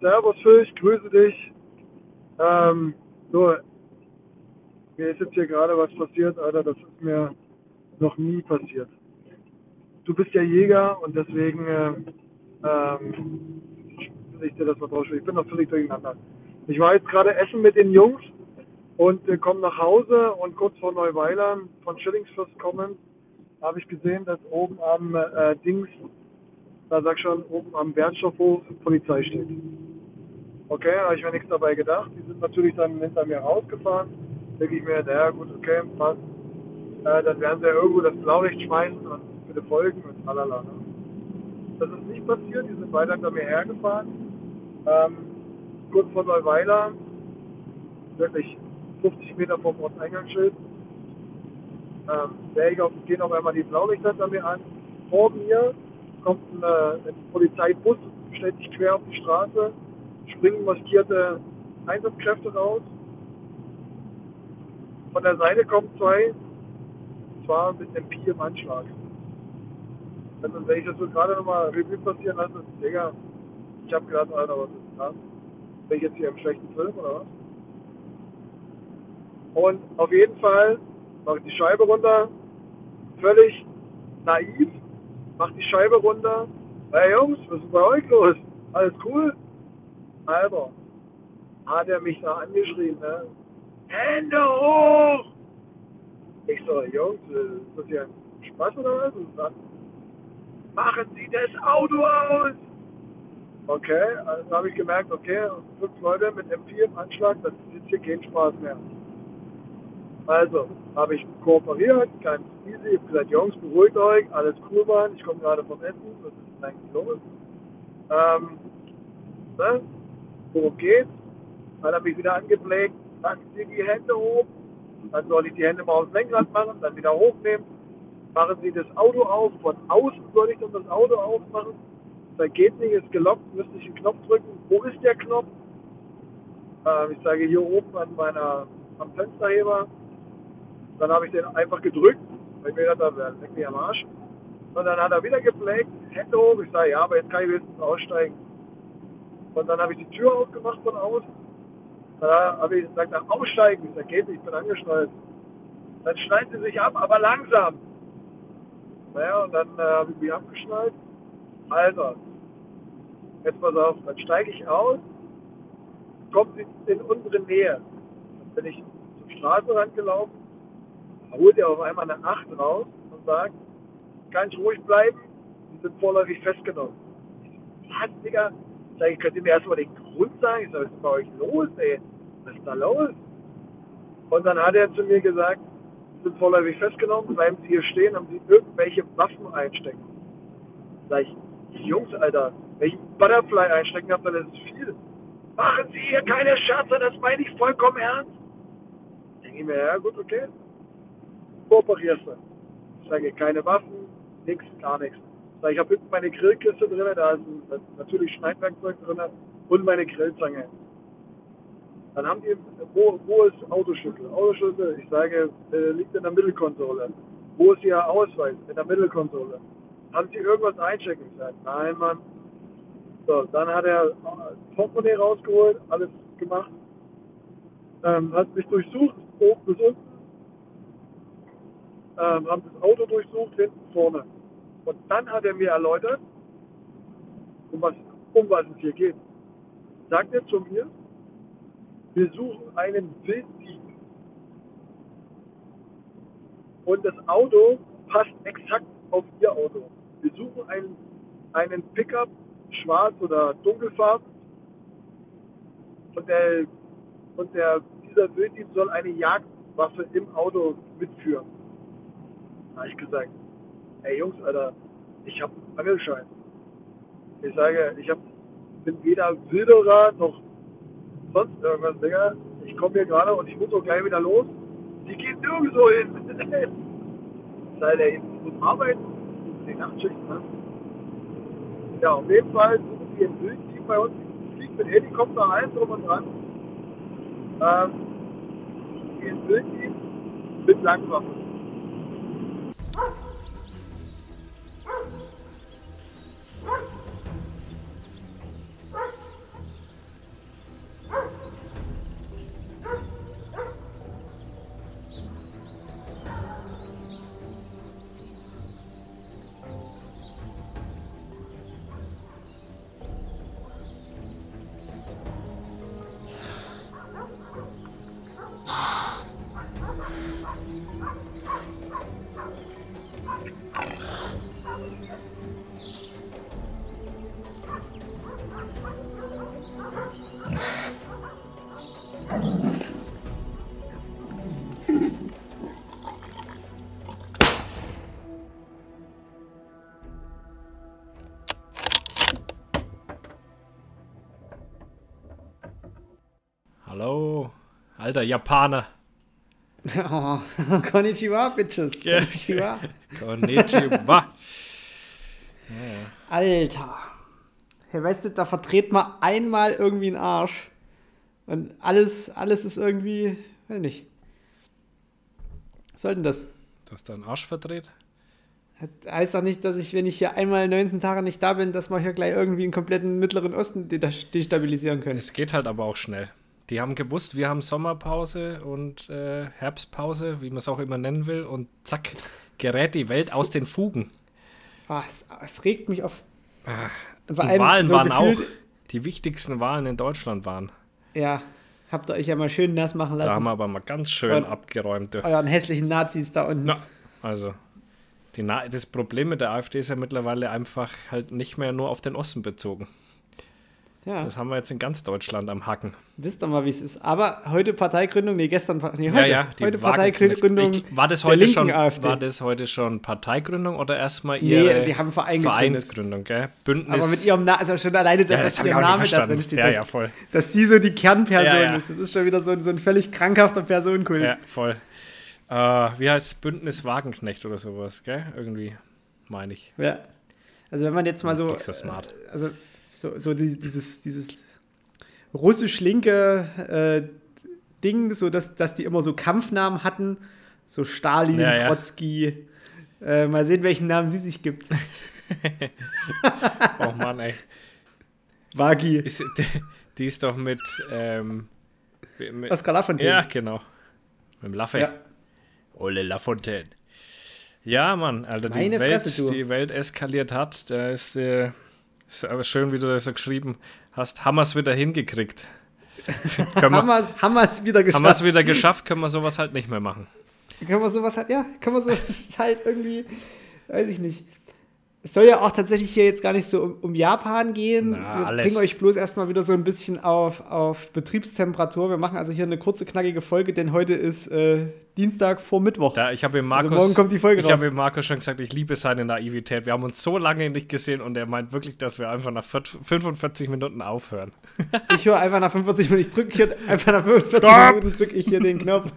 Servus Fisch, grüße dich. Ähm, so, mir ist jetzt hier gerade was passiert, Alter, das ist mir noch nie passiert. Du bist ja Jäger und deswegen äh, ähm, ich dir das mal drauf Ich bin noch völlig durcheinander. Ich war jetzt gerade essen mit den Jungs und äh, komme nach Hause und kurz vor Neuweiler von Schillingsfürst kommen, habe ich gesehen, dass oben am äh, Dings, da sag schon, oben am Wertstoffhof Polizei steht. Okay, habe ich mir nichts dabei gedacht. Die sind natürlich dann hinter mir rausgefahren. Denke ich mir, naja gut, okay, passt. Äh, dann werden sie ja irgendwo das Blaulicht schmeißen und bitte folgen und tralala. Ne? Das ist nicht passiert, die sind weiter hinter mir hergefahren. Ähm, kurz vor Neuweiler, wirklich 50 Meter vom Ortseingangsschild, ähm, auf, gehen auf einmal die Blaulichter hinter mir an. Vor mir kommt ein, ein Polizeibus, stellt sich quer auf die Straße, springen maskierte Einsatzkräfte raus. Von der Seite kommen zwei, zwar mit einem Pi im Anschlag. Also wenn ich das so gerade nochmal Revue passieren lasse, Digga, ich habe gedacht, Alter, was ist das? Bin ich jetzt hier im schlechten Film oder was? Und auf jeden Fall mache ich die Scheibe runter, völlig naiv, mache die Scheibe runter. Hey Jungs, was ist bei euch los? Alles cool? Alter, hat er mich da angeschrien, ne? Hände hoch! Ich so, Jungs, ist das hier ein Spaß oder was? Und dann machen Sie das Auto aus! Okay, also habe ich gemerkt, okay, fünf Leute mit M4 im Anschlag, das ist jetzt hier kein Spaß mehr. Also, habe ich kooperiert, ganz easy, ich habe gesagt, Jungs, beruhigt euch, alles cool, Mann, ich komme gerade vom Essen, was ist denn eigentlich los? Ähm, ne? Worum geht's? Dann habe ich wieder angeblägt, packen Sie die Hände hoch, dann soll ich die Hände mal aufs Lenkrad machen, dann wieder hochnehmen, machen Sie das Auto auf, von außen soll ich dann das Auto aufmachen, dann geht nicht, ist gelockt, müsste ich einen Knopf drücken, wo ist der Knopf? Ähm, ich sage hier oben an meiner, am Fensterheber, dann habe ich den einfach gedrückt, weil ich mir gedacht habe, leck mich am Arsch. Und dann hat er wieder geblägt, Hände hoch, ich sage, ja, aber jetzt kann ich wenigstens aussteigen. Und dann habe ich die Tür aufgemacht von außen. Dann habe ich gesagt, nach aussteigen. Ich sage, geht ich bin angeschnallt. Dann schneiden sie sich ab, aber langsam. Naja, und dann äh, habe ich mich abgeschnallt. Alter, jetzt pass auf, dann steige ich aus, kommt sie in unsere Nähe. Dann bin ich zum Straßenrand gelaufen, holt er auf einmal eine Acht raus und sagt, kann ich ruhig bleiben, sie sind vorläufig festgenommen. Was, Digga? Sag ich, könnt ihr mir erstmal den Grund sagen? Ich sag, was ist bei euch los, ey? Was ist da los? Und dann hat er zu mir gesagt, Sie sind vorläufig festgenommen, bleiben Sie hier stehen, haben Sie irgendwelche Waffen einstecken. Sag ich, Jungs, Alter, wenn ich Butterfly einstecken habe, dann ist es viel. Machen Sie hier keine Scherze, das meine ich vollkommen ernst. Denke ich mir, ja gut, okay. Kooperierst du. Ich sage, keine Waffen, nichts, gar nichts. Ich habe hinten meine Grillkiste drin, da ist natürlich Schneidwerkzeug drin und meine Grillzange. Dann haben die, wo, wo ist Autoschlüssel? Autoschlüssel, ich sage, äh, liegt in der Mittelkonsole. Wo ist Ihr Ausweis? In der Mittelkonsole. Haben Sie irgendwas einchecken? Ich sage, nein, Mann. So, dann hat er äh, Portemonnaie rausgeholt, alles gemacht. Ähm, hat mich durchsucht, oben bis unten. Ähm, haben das Auto durchsucht, hinten, vorne. Und dann hat er mir erläutert, um was, um was es hier geht. Sagt er zu mir, wir suchen einen Wilddieb. Und das Auto passt exakt auf ihr Auto. Wir suchen einen, einen Pickup, schwarz oder dunkelfarben. Und, der, und der, dieser Wilddieb soll eine Jagdwaffe im Auto mitführen. Habe ich gesagt, ey Jungs, Alter, ich habe einen Angelschein. Ich sage, ich hab, bin weder Wilderer noch sonst irgendwas, Digga. Ich komme hier gerade und ich muss auch gleich wieder los. Die geht nirgendwo hin. Sei der jetzt muss arbeiten, die Nachtschichten, ne? Ja, auf jeden Fall suchen die ein Wildteam bei uns, fliegt mit Helikopter ein, drum und dran. Ähm, ein Wildteam mit Langwaffen. Alter Japaner. Oh, konnichiwa, Bitches. Konnichiwa. Konnichiwa. Alter. Hey, weißt du, da verdreht man einmal irgendwie einen Arsch. Und alles, alles ist irgendwie, weiß nicht. Was soll denn das? Du hast deinen Arsch verdreht? Das heißt doch nicht, dass ich, wenn ich hier einmal 19 Tage nicht da bin, dass wir hier gleich irgendwie einen kompletten Mittleren Osten destabilisieren können. Es geht halt aber auch schnell. Die haben gewusst, wir haben Sommerpause und äh, Herbstpause, wie man es auch immer nennen will, und zack, gerät die Welt aus den Fugen. Ah, es, es, regt mich auf. Ah, die Wahlen so waren auch. Die wichtigsten Wahlen in Deutschland waren. Ja, habt ihr euch ja mal schön nass machen lassen. Da haben wir aber mal ganz schön Von abgeräumt. Euren hässlichen Nazis da unten. Na, also, das Problem mit der AfD ist ja mittlerweile einfach halt nicht mehr nur auf den Osten bezogen. Ja. Das haben wir jetzt in ganz Deutschland am Hacken. Wisst ihr mal, wie es ist. Aber heute Parteigründung, nee, gestern, nee, heute, ja, ja, heute Parteigründung. Ich, war, das heute schon, AfD. war das heute schon Parteigründung oder erstmal ihre nee, die haben Verein Vereinsgründung, gell? Bündnis. Aber mit ihrem Namen, also schon alleine, ja, dass ihr Name da drin steht, ja, dass, ja, voll. dass sie so die Kernperson ist. Das ist schon wieder so ein, so ein völlig krankhafter Personenkult. Ja, voll. Uh, wie heißt es? Bündnis Wagenknecht oder sowas, gell? Irgendwie, meine ich. Ja. Also wenn man jetzt mal so. Nicht so smart. Also so, so dieses, dieses russisch-linke äh, Ding, so dass, dass die immer so Kampfnamen hatten. So Stalin, ja, ja. Trotzki. Äh, mal sehen, welchen Namen sie sich gibt. oh Mann, ey. Wagi. Ist, die, die, ist doch mit, ähm, mit Oskar Lafontaine. Ja, genau. Mit dem Laffe. Ja. Ole Lafontaine. Ja, Mann, Alter, die Welt, Fresse, die Welt eskaliert hat. Da ist, äh, ist aber schön, wie du das so geschrieben hast. Haben wir es wieder hingekriegt. haben wir es wieder geschafft. Haben wir es wieder geschafft, können wir sowas halt nicht mehr machen. Können wir sowas halt, ja, können wir sowas halt irgendwie, weiß ich nicht. Es soll ja auch tatsächlich hier jetzt gar nicht so um, um Japan gehen. Na, wir alles. bringen euch bloß erstmal wieder so ein bisschen auf, auf Betriebstemperatur. Wir machen also hier eine kurze, knackige Folge, denn heute ist äh, Dienstag vor Mittwoch. Da, ich habe Markus, also morgen kommt die Folge Ich habe ihm Markus schon gesagt, ich liebe seine Naivität. Wir haben uns so lange nicht gesehen und er meint wirklich, dass wir einfach nach 45 Minuten aufhören. Ich höre einfach nach 45 Minuten. Ich drücke hier einfach nach 45 Minuten drücke ich hier den Knopf.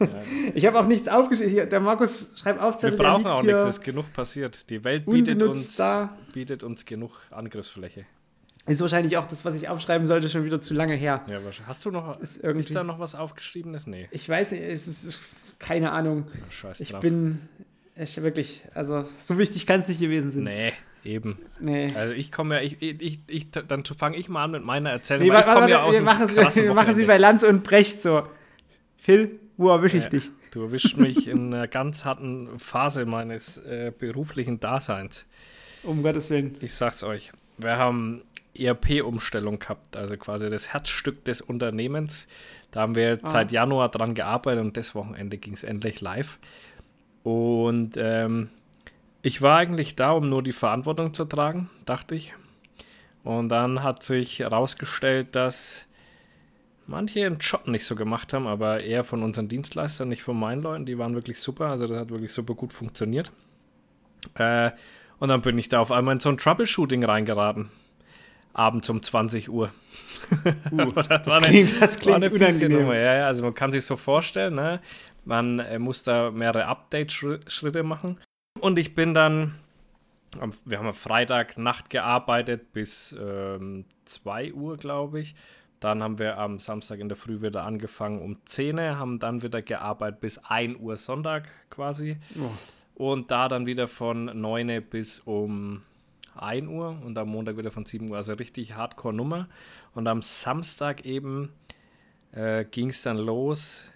Ja. Ich habe auch nichts aufgeschrieben. Der Markus schreibt auf, Wir brauchen auch nichts, es ist genug passiert. Die Welt bietet uns, da. bietet uns genug Angriffsfläche. Ist wahrscheinlich auch das, was ich aufschreiben sollte, schon wieder zu lange her. Ja, hast du noch, ist, ist da noch was aufgeschriebenes? Nee. Ich weiß nicht, es ist keine Ahnung. Scheiß ich bin ich, wirklich, also so wichtig kann es nicht gewesen sein. Nee, eben. Nee. Also ich komme ja, ich, ich, ich, dann fange ich mal an mit meiner Erzählung. Nee, weil ich komme ja wir machen, machen sie bei Lanz und Brecht so. Phil, wo erwische ich ja, dich? Du erwischst mich in einer ganz harten Phase meines äh, beruflichen Daseins. Um Gottes Willen. Ich sag's euch. Wir haben ERP-Umstellung gehabt, also quasi das Herzstück des Unternehmens. Da haben wir ah. seit Januar dran gearbeitet und das Wochenende ging es endlich live. Und ähm, ich war eigentlich da, um nur die Verantwortung zu tragen, dachte ich. Und dann hat sich herausgestellt, dass manche ihren Job nicht so gemacht haben, aber eher von unseren Dienstleistern, nicht von meinen Leuten. Die waren wirklich super, also das hat wirklich super gut funktioniert. Äh, und dann bin ich da auf einmal in so ein Troubleshooting reingeraten abends um 20 Uhr. Uh, das, klingt, das klingt unangenehm. Ja, ja, also man kann sich so vorstellen, ne? man äh, muss da mehrere Update-Schritte machen. Und ich bin dann, wir haben am Freitag Nacht gearbeitet bis ähm, 2 Uhr, glaube ich. Dann haben wir am Samstag in der Früh wieder angefangen um 10 Uhr, haben dann wieder gearbeitet bis 1 Uhr Sonntag quasi. Oh. Und da dann wieder von 9 Uhr bis um 1 Uhr und am Montag wieder von 7 Uhr. Also richtig Hardcore-Nummer. Und am Samstag eben äh, ging es dann los,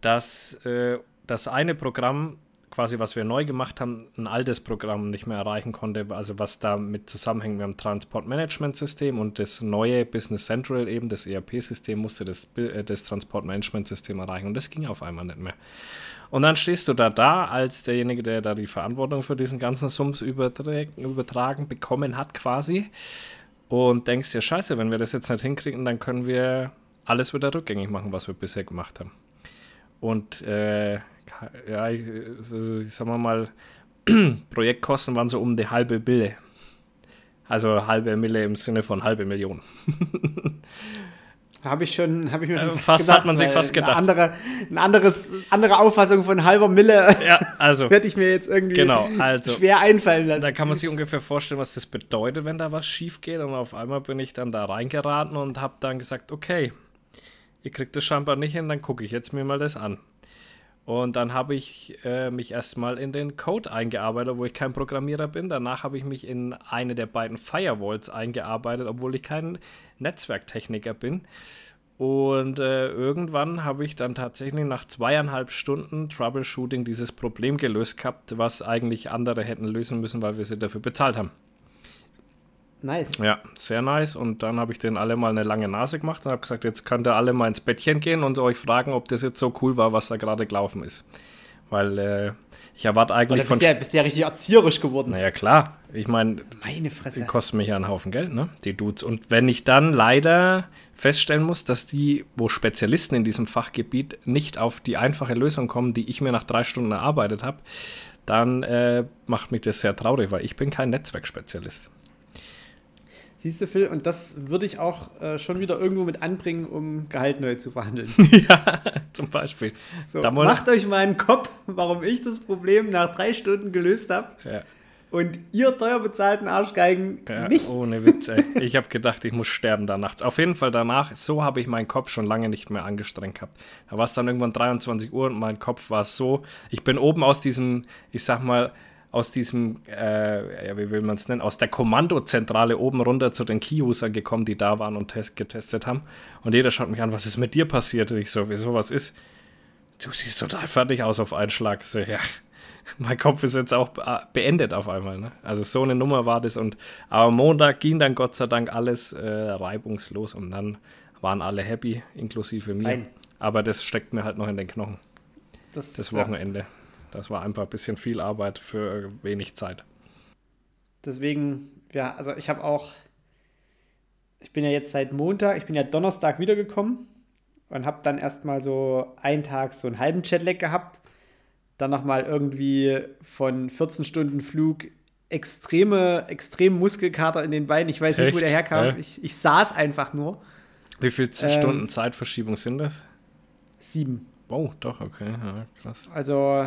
dass äh, das eine Programm, quasi was wir neu gemacht haben, ein altes Programm nicht mehr erreichen konnte. Also was damit zusammenhängt mit dem Transportmanagementsystem und das neue Business Central, eben das ERP-System, musste das, äh, das Transportmanagementsystem erreichen. Und das ging auf einmal nicht mehr. Und dann stehst du da da als derjenige, der da die Verantwortung für diesen ganzen Sums übertragen bekommen hat quasi und denkst dir, scheiße, wenn wir das jetzt nicht hinkriegen, dann können wir alles wieder rückgängig machen, was wir bisher gemacht haben. Und äh, ja, ich, also ich sag mal, Projektkosten waren so um die halbe Mille. Also halbe Mille im Sinne von halbe Million. Habe ich schon, habe ich mir schon äh, fast, fast gedacht, hat man sich fast gedacht. Eine andere, eine anderes, andere Auffassung von halber Mille. Ja, also. werde ich mir jetzt irgendwie genau, also, schwer einfallen lassen. Da kann man sich ungefähr vorstellen, was das bedeutet, wenn da was schief geht. Und auf einmal bin ich dann da reingeraten und habe dann gesagt, okay, ihr kriegt das scheinbar nicht hin, dann gucke ich jetzt mir mal das an. Und dann habe ich äh, mich erstmal in den Code eingearbeitet, wo ich kein Programmierer bin. Danach habe ich mich in eine der beiden Firewalls eingearbeitet, obwohl ich kein Netzwerktechniker bin. Und äh, irgendwann habe ich dann tatsächlich nach zweieinhalb Stunden Troubleshooting dieses Problem gelöst gehabt, was eigentlich andere hätten lösen müssen, weil wir sie dafür bezahlt haben. Nice. Ja, sehr nice. Und dann habe ich denen alle mal eine lange Nase gemacht und habe gesagt, jetzt könnt ihr alle mal ins Bettchen gehen und euch fragen, ob das jetzt so cool war, was da gerade gelaufen ist. Weil äh, ich erwarte eigentlich von. Du ja, bist ja richtig erzieherisch geworden. Naja, klar. Ich meine, meine Fresse. Die kosten mich ja einen Haufen Geld, ne? Die Dudes. Und wenn ich dann leider feststellen muss, dass die, wo Spezialisten in diesem Fachgebiet nicht auf die einfache Lösung kommen, die ich mir nach drei Stunden erarbeitet habe, dann äh, macht mich das sehr traurig, weil ich bin kein Netzwerkspezialist. Siehst du, Phil, und das würde ich auch äh, schon wieder irgendwo mit anbringen, um Gehalt neu zu verhandeln. ja, zum Beispiel. So, macht euch mal einen Kopf, warum ich das Problem nach drei Stunden gelöst habe. Ja. Und ihr teuer bezahlten Arschgeigen ja, nicht. Ohne Witz, ey. Ich habe gedacht, ich muss sterben da nachts. Auf jeden Fall danach, so habe ich meinen Kopf schon lange nicht mehr angestrengt gehabt. Da war es dann irgendwann 23 Uhr und mein Kopf war so. Ich bin oben aus diesem, ich sag mal, aus diesem, äh, ja, wie will man es nennen, aus der Kommandozentrale oben runter zu den Key-Usern gekommen, die da waren und test getestet haben. Und jeder schaut mich an, was ist mit dir passiert? Und ich so, wieso, was ist? Du siehst total fertig aus auf einen Schlag. So, ja, mein Kopf ist jetzt auch äh, beendet auf einmal. Ne? Also so eine Nummer war das. Und aber Montag ging dann Gott sei Dank alles äh, reibungslos und dann waren alle happy, inklusive mir. Nein. Aber das steckt mir halt noch in den Knochen. Das, das Wochenende. Ja. Das war einfach ein bisschen viel Arbeit für wenig Zeit. Deswegen, ja, also ich habe auch, ich bin ja jetzt seit Montag, ich bin ja Donnerstag wiedergekommen und habe dann erstmal so einen Tag so einen halben Jetlag gehabt. Dann nochmal irgendwie von 14 Stunden Flug extreme, extrem Muskelkater in den Beinen. Ich weiß nicht, Echt? wo der herkam. Äh? Ich, ich saß einfach nur. Wie viele ähm, Stunden Zeitverschiebung sind das? Sieben. Oh, doch, okay, ja, krass. Also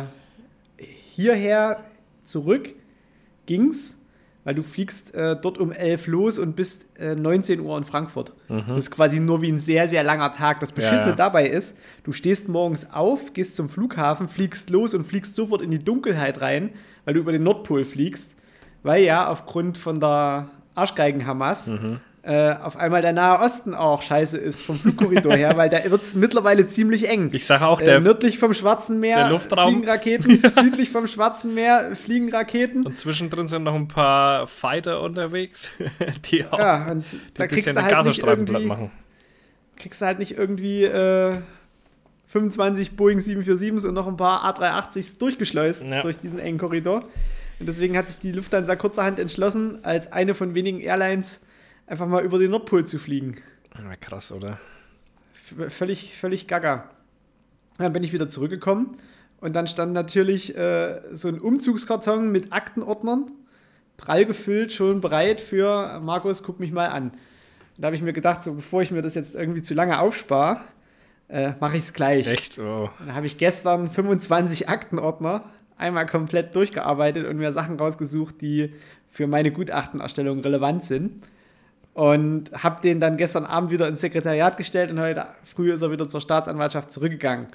hierher zurück ging's, weil du fliegst äh, dort um 11 los und bist äh, 19 Uhr in Frankfurt. Mhm. Das ist quasi nur wie ein sehr, sehr langer Tag. Das Beschissene ja, dabei ist, du stehst morgens auf, gehst zum Flughafen, fliegst los und fliegst sofort in die Dunkelheit rein, weil du über den Nordpol fliegst, weil ja aufgrund von der Arschgeigen-Hamas mhm äh, auf einmal der Nahe Osten auch scheiße ist vom Flugkorridor her, weil da wird es mittlerweile ziemlich eng. Ich sage auch, der äh, nördlich vom Schwarzen Meer fliegen Raketen, ja. südlich vom Schwarzen Meer fliegen Raketen. Und zwischendrin sind noch ein paar Fighter unterwegs, die auch ja, und die da kriegst du halt nicht irgendwie, machen. Kriegst du halt nicht irgendwie äh, 25 Boeing 747s und noch ein paar A380s durchgeschleust ja. durch diesen engen Korridor. Und deswegen hat sich die Lufthansa kurzerhand entschlossen, als eine von wenigen Airlines einfach mal über den Nordpol zu fliegen. Ja, krass, oder? V völlig, völlig gaga. Dann bin ich wieder zurückgekommen und dann stand natürlich äh, so ein Umzugskarton mit Aktenordnern, prall gefüllt, schon bereit für Markus, guck mich mal an. Und da habe ich mir gedacht, so bevor ich mir das jetzt irgendwie zu lange aufspare, äh, mache ich es gleich. Echt? Oh. Dann habe ich gestern 25 Aktenordner einmal komplett durchgearbeitet und mir Sachen rausgesucht, die für meine Gutachtenerstellung relevant sind und habe den dann gestern Abend wieder ins Sekretariat gestellt und heute früh ist er wieder zur Staatsanwaltschaft zurückgegangen.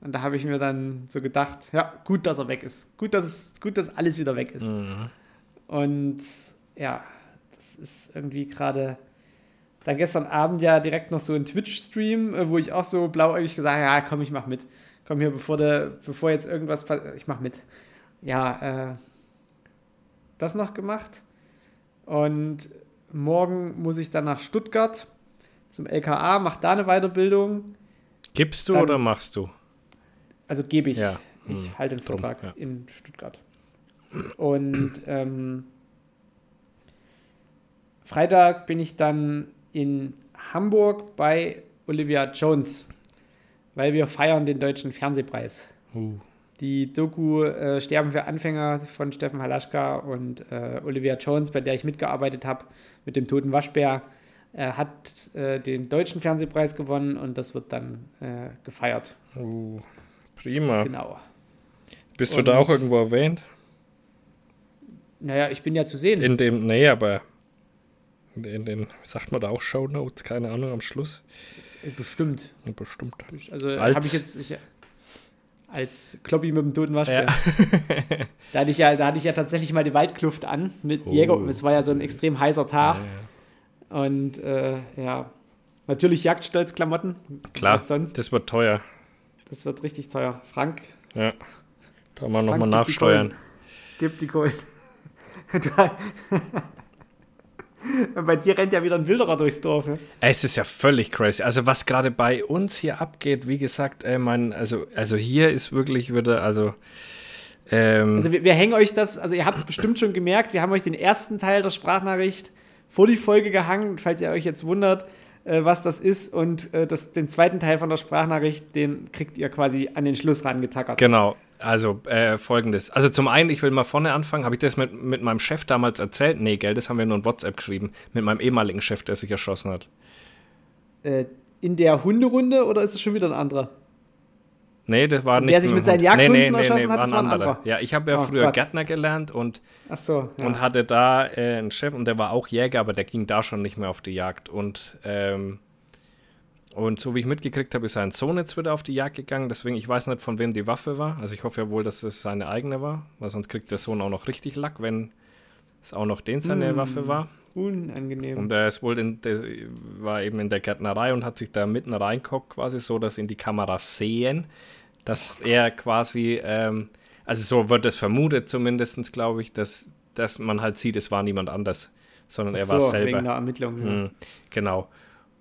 Und da habe ich mir dann so gedacht, ja, gut, dass er weg ist. Gut, dass, es, gut, dass alles wieder weg ist. Mhm. Und ja, das ist irgendwie gerade dann gestern Abend ja direkt noch so ein Twitch-Stream, äh, wo ich auch so blauäugig gesagt habe, ja, komm, ich mach mit. Komm hier, bevor, der, bevor jetzt irgendwas passiert, ich mach mit. Ja, äh, das noch gemacht. Und Morgen muss ich dann nach Stuttgart zum LKA, mache da eine Weiterbildung. Gibst du dann, oder machst du? Also gebe ich. Ja. Ich hm. halte den Vortrag ja. in Stuttgart. Und ähm, Freitag bin ich dann in Hamburg bei Olivia Jones, weil wir feiern den Deutschen Fernsehpreis. Uh. Die Doku äh, Sterben für Anfänger von Steffen Halaschka und äh, Olivia Jones, bei der ich mitgearbeitet habe, mit dem toten Waschbär, Er hat äh, den deutschen Fernsehpreis gewonnen und das wird dann äh, gefeiert. Uh, prima. Genau. Bist und, du da auch irgendwo erwähnt? Naja, ich bin ja zu sehen. In dem, nee, aber in den, sagt man da auch Show Notes, keine Ahnung, am Schluss. Bestimmt. Bestimmt. Also habe ich jetzt ich, als Kloppi mit dem toten Waschbär. Ja. da, hatte ich ja, da hatte ich ja tatsächlich mal die Waldkluft an mit oh. Jäger. Es war ja so ein extrem heißer Tag. Ja, ja. Und äh, ja, natürlich Jagdstolz-Klamotten. Klar, sonst. das wird teuer. Das wird richtig teuer. Frank. Ja, da mal nochmal nachsteuern. Gib die Kohlen. Bei dir rennt ja wieder ein Wilderer durchs Dorf. Ja? Es ist ja völlig crazy. Also was gerade bei uns hier abgeht, wie gesagt, äh, mein, also, also hier ist wirklich wieder, also ähm also wir, wir, hängen euch das, also ihr habt es bestimmt schon gemerkt, wir haben euch den ersten Teil der Sprachnachricht vor die Folge gehangen, falls ihr euch jetzt wundert, äh, was das ist. Und äh, das, den zweiten Teil von der Sprachnachricht, den kriegt ihr quasi an den Schluss rangetackert. Genau, also äh, folgendes. Also zum einen, ich will mal vorne anfangen. Habe ich das mit, mit meinem Chef damals erzählt? Nee, gell, das haben wir nur in WhatsApp geschrieben. Mit meinem ehemaligen Chef, der sich erschossen hat. Äh, in der Hunderunde oder ist es schon wieder ein anderer? Nee, das war also nicht. Der sich mit seinen Jagdhunden nee, nee, erschossen nee, hat, das war ein anderer. Ja, ich habe ja oh, früher Gott. Gärtner gelernt und, so, ja. und hatte da äh, einen Chef und der war auch Jäger, aber der ging da schon nicht mehr auf die Jagd. Und ähm, und so wie ich mitgekriegt habe, ist sein Sohn jetzt wieder auf die Jagd gegangen. Deswegen, ich weiß nicht, von wem die Waffe war. Also ich hoffe ja wohl, dass es seine eigene war, weil sonst kriegt der Sohn auch noch richtig Lack, wenn es auch noch den seine mm, Waffe war. Unangenehm. Und er ist wohl in der, war eben in der Gärtnerei und hat sich da mitten reingeguckt, quasi so, dass ihn die Kameras sehen, dass er quasi, ähm, also so wird es vermutet zumindest, glaube ich, dass, dass man halt sieht, es war niemand anders, sondern Ach er war so, selber. Wegen der Ermittlung. Ja. Mhm, genau.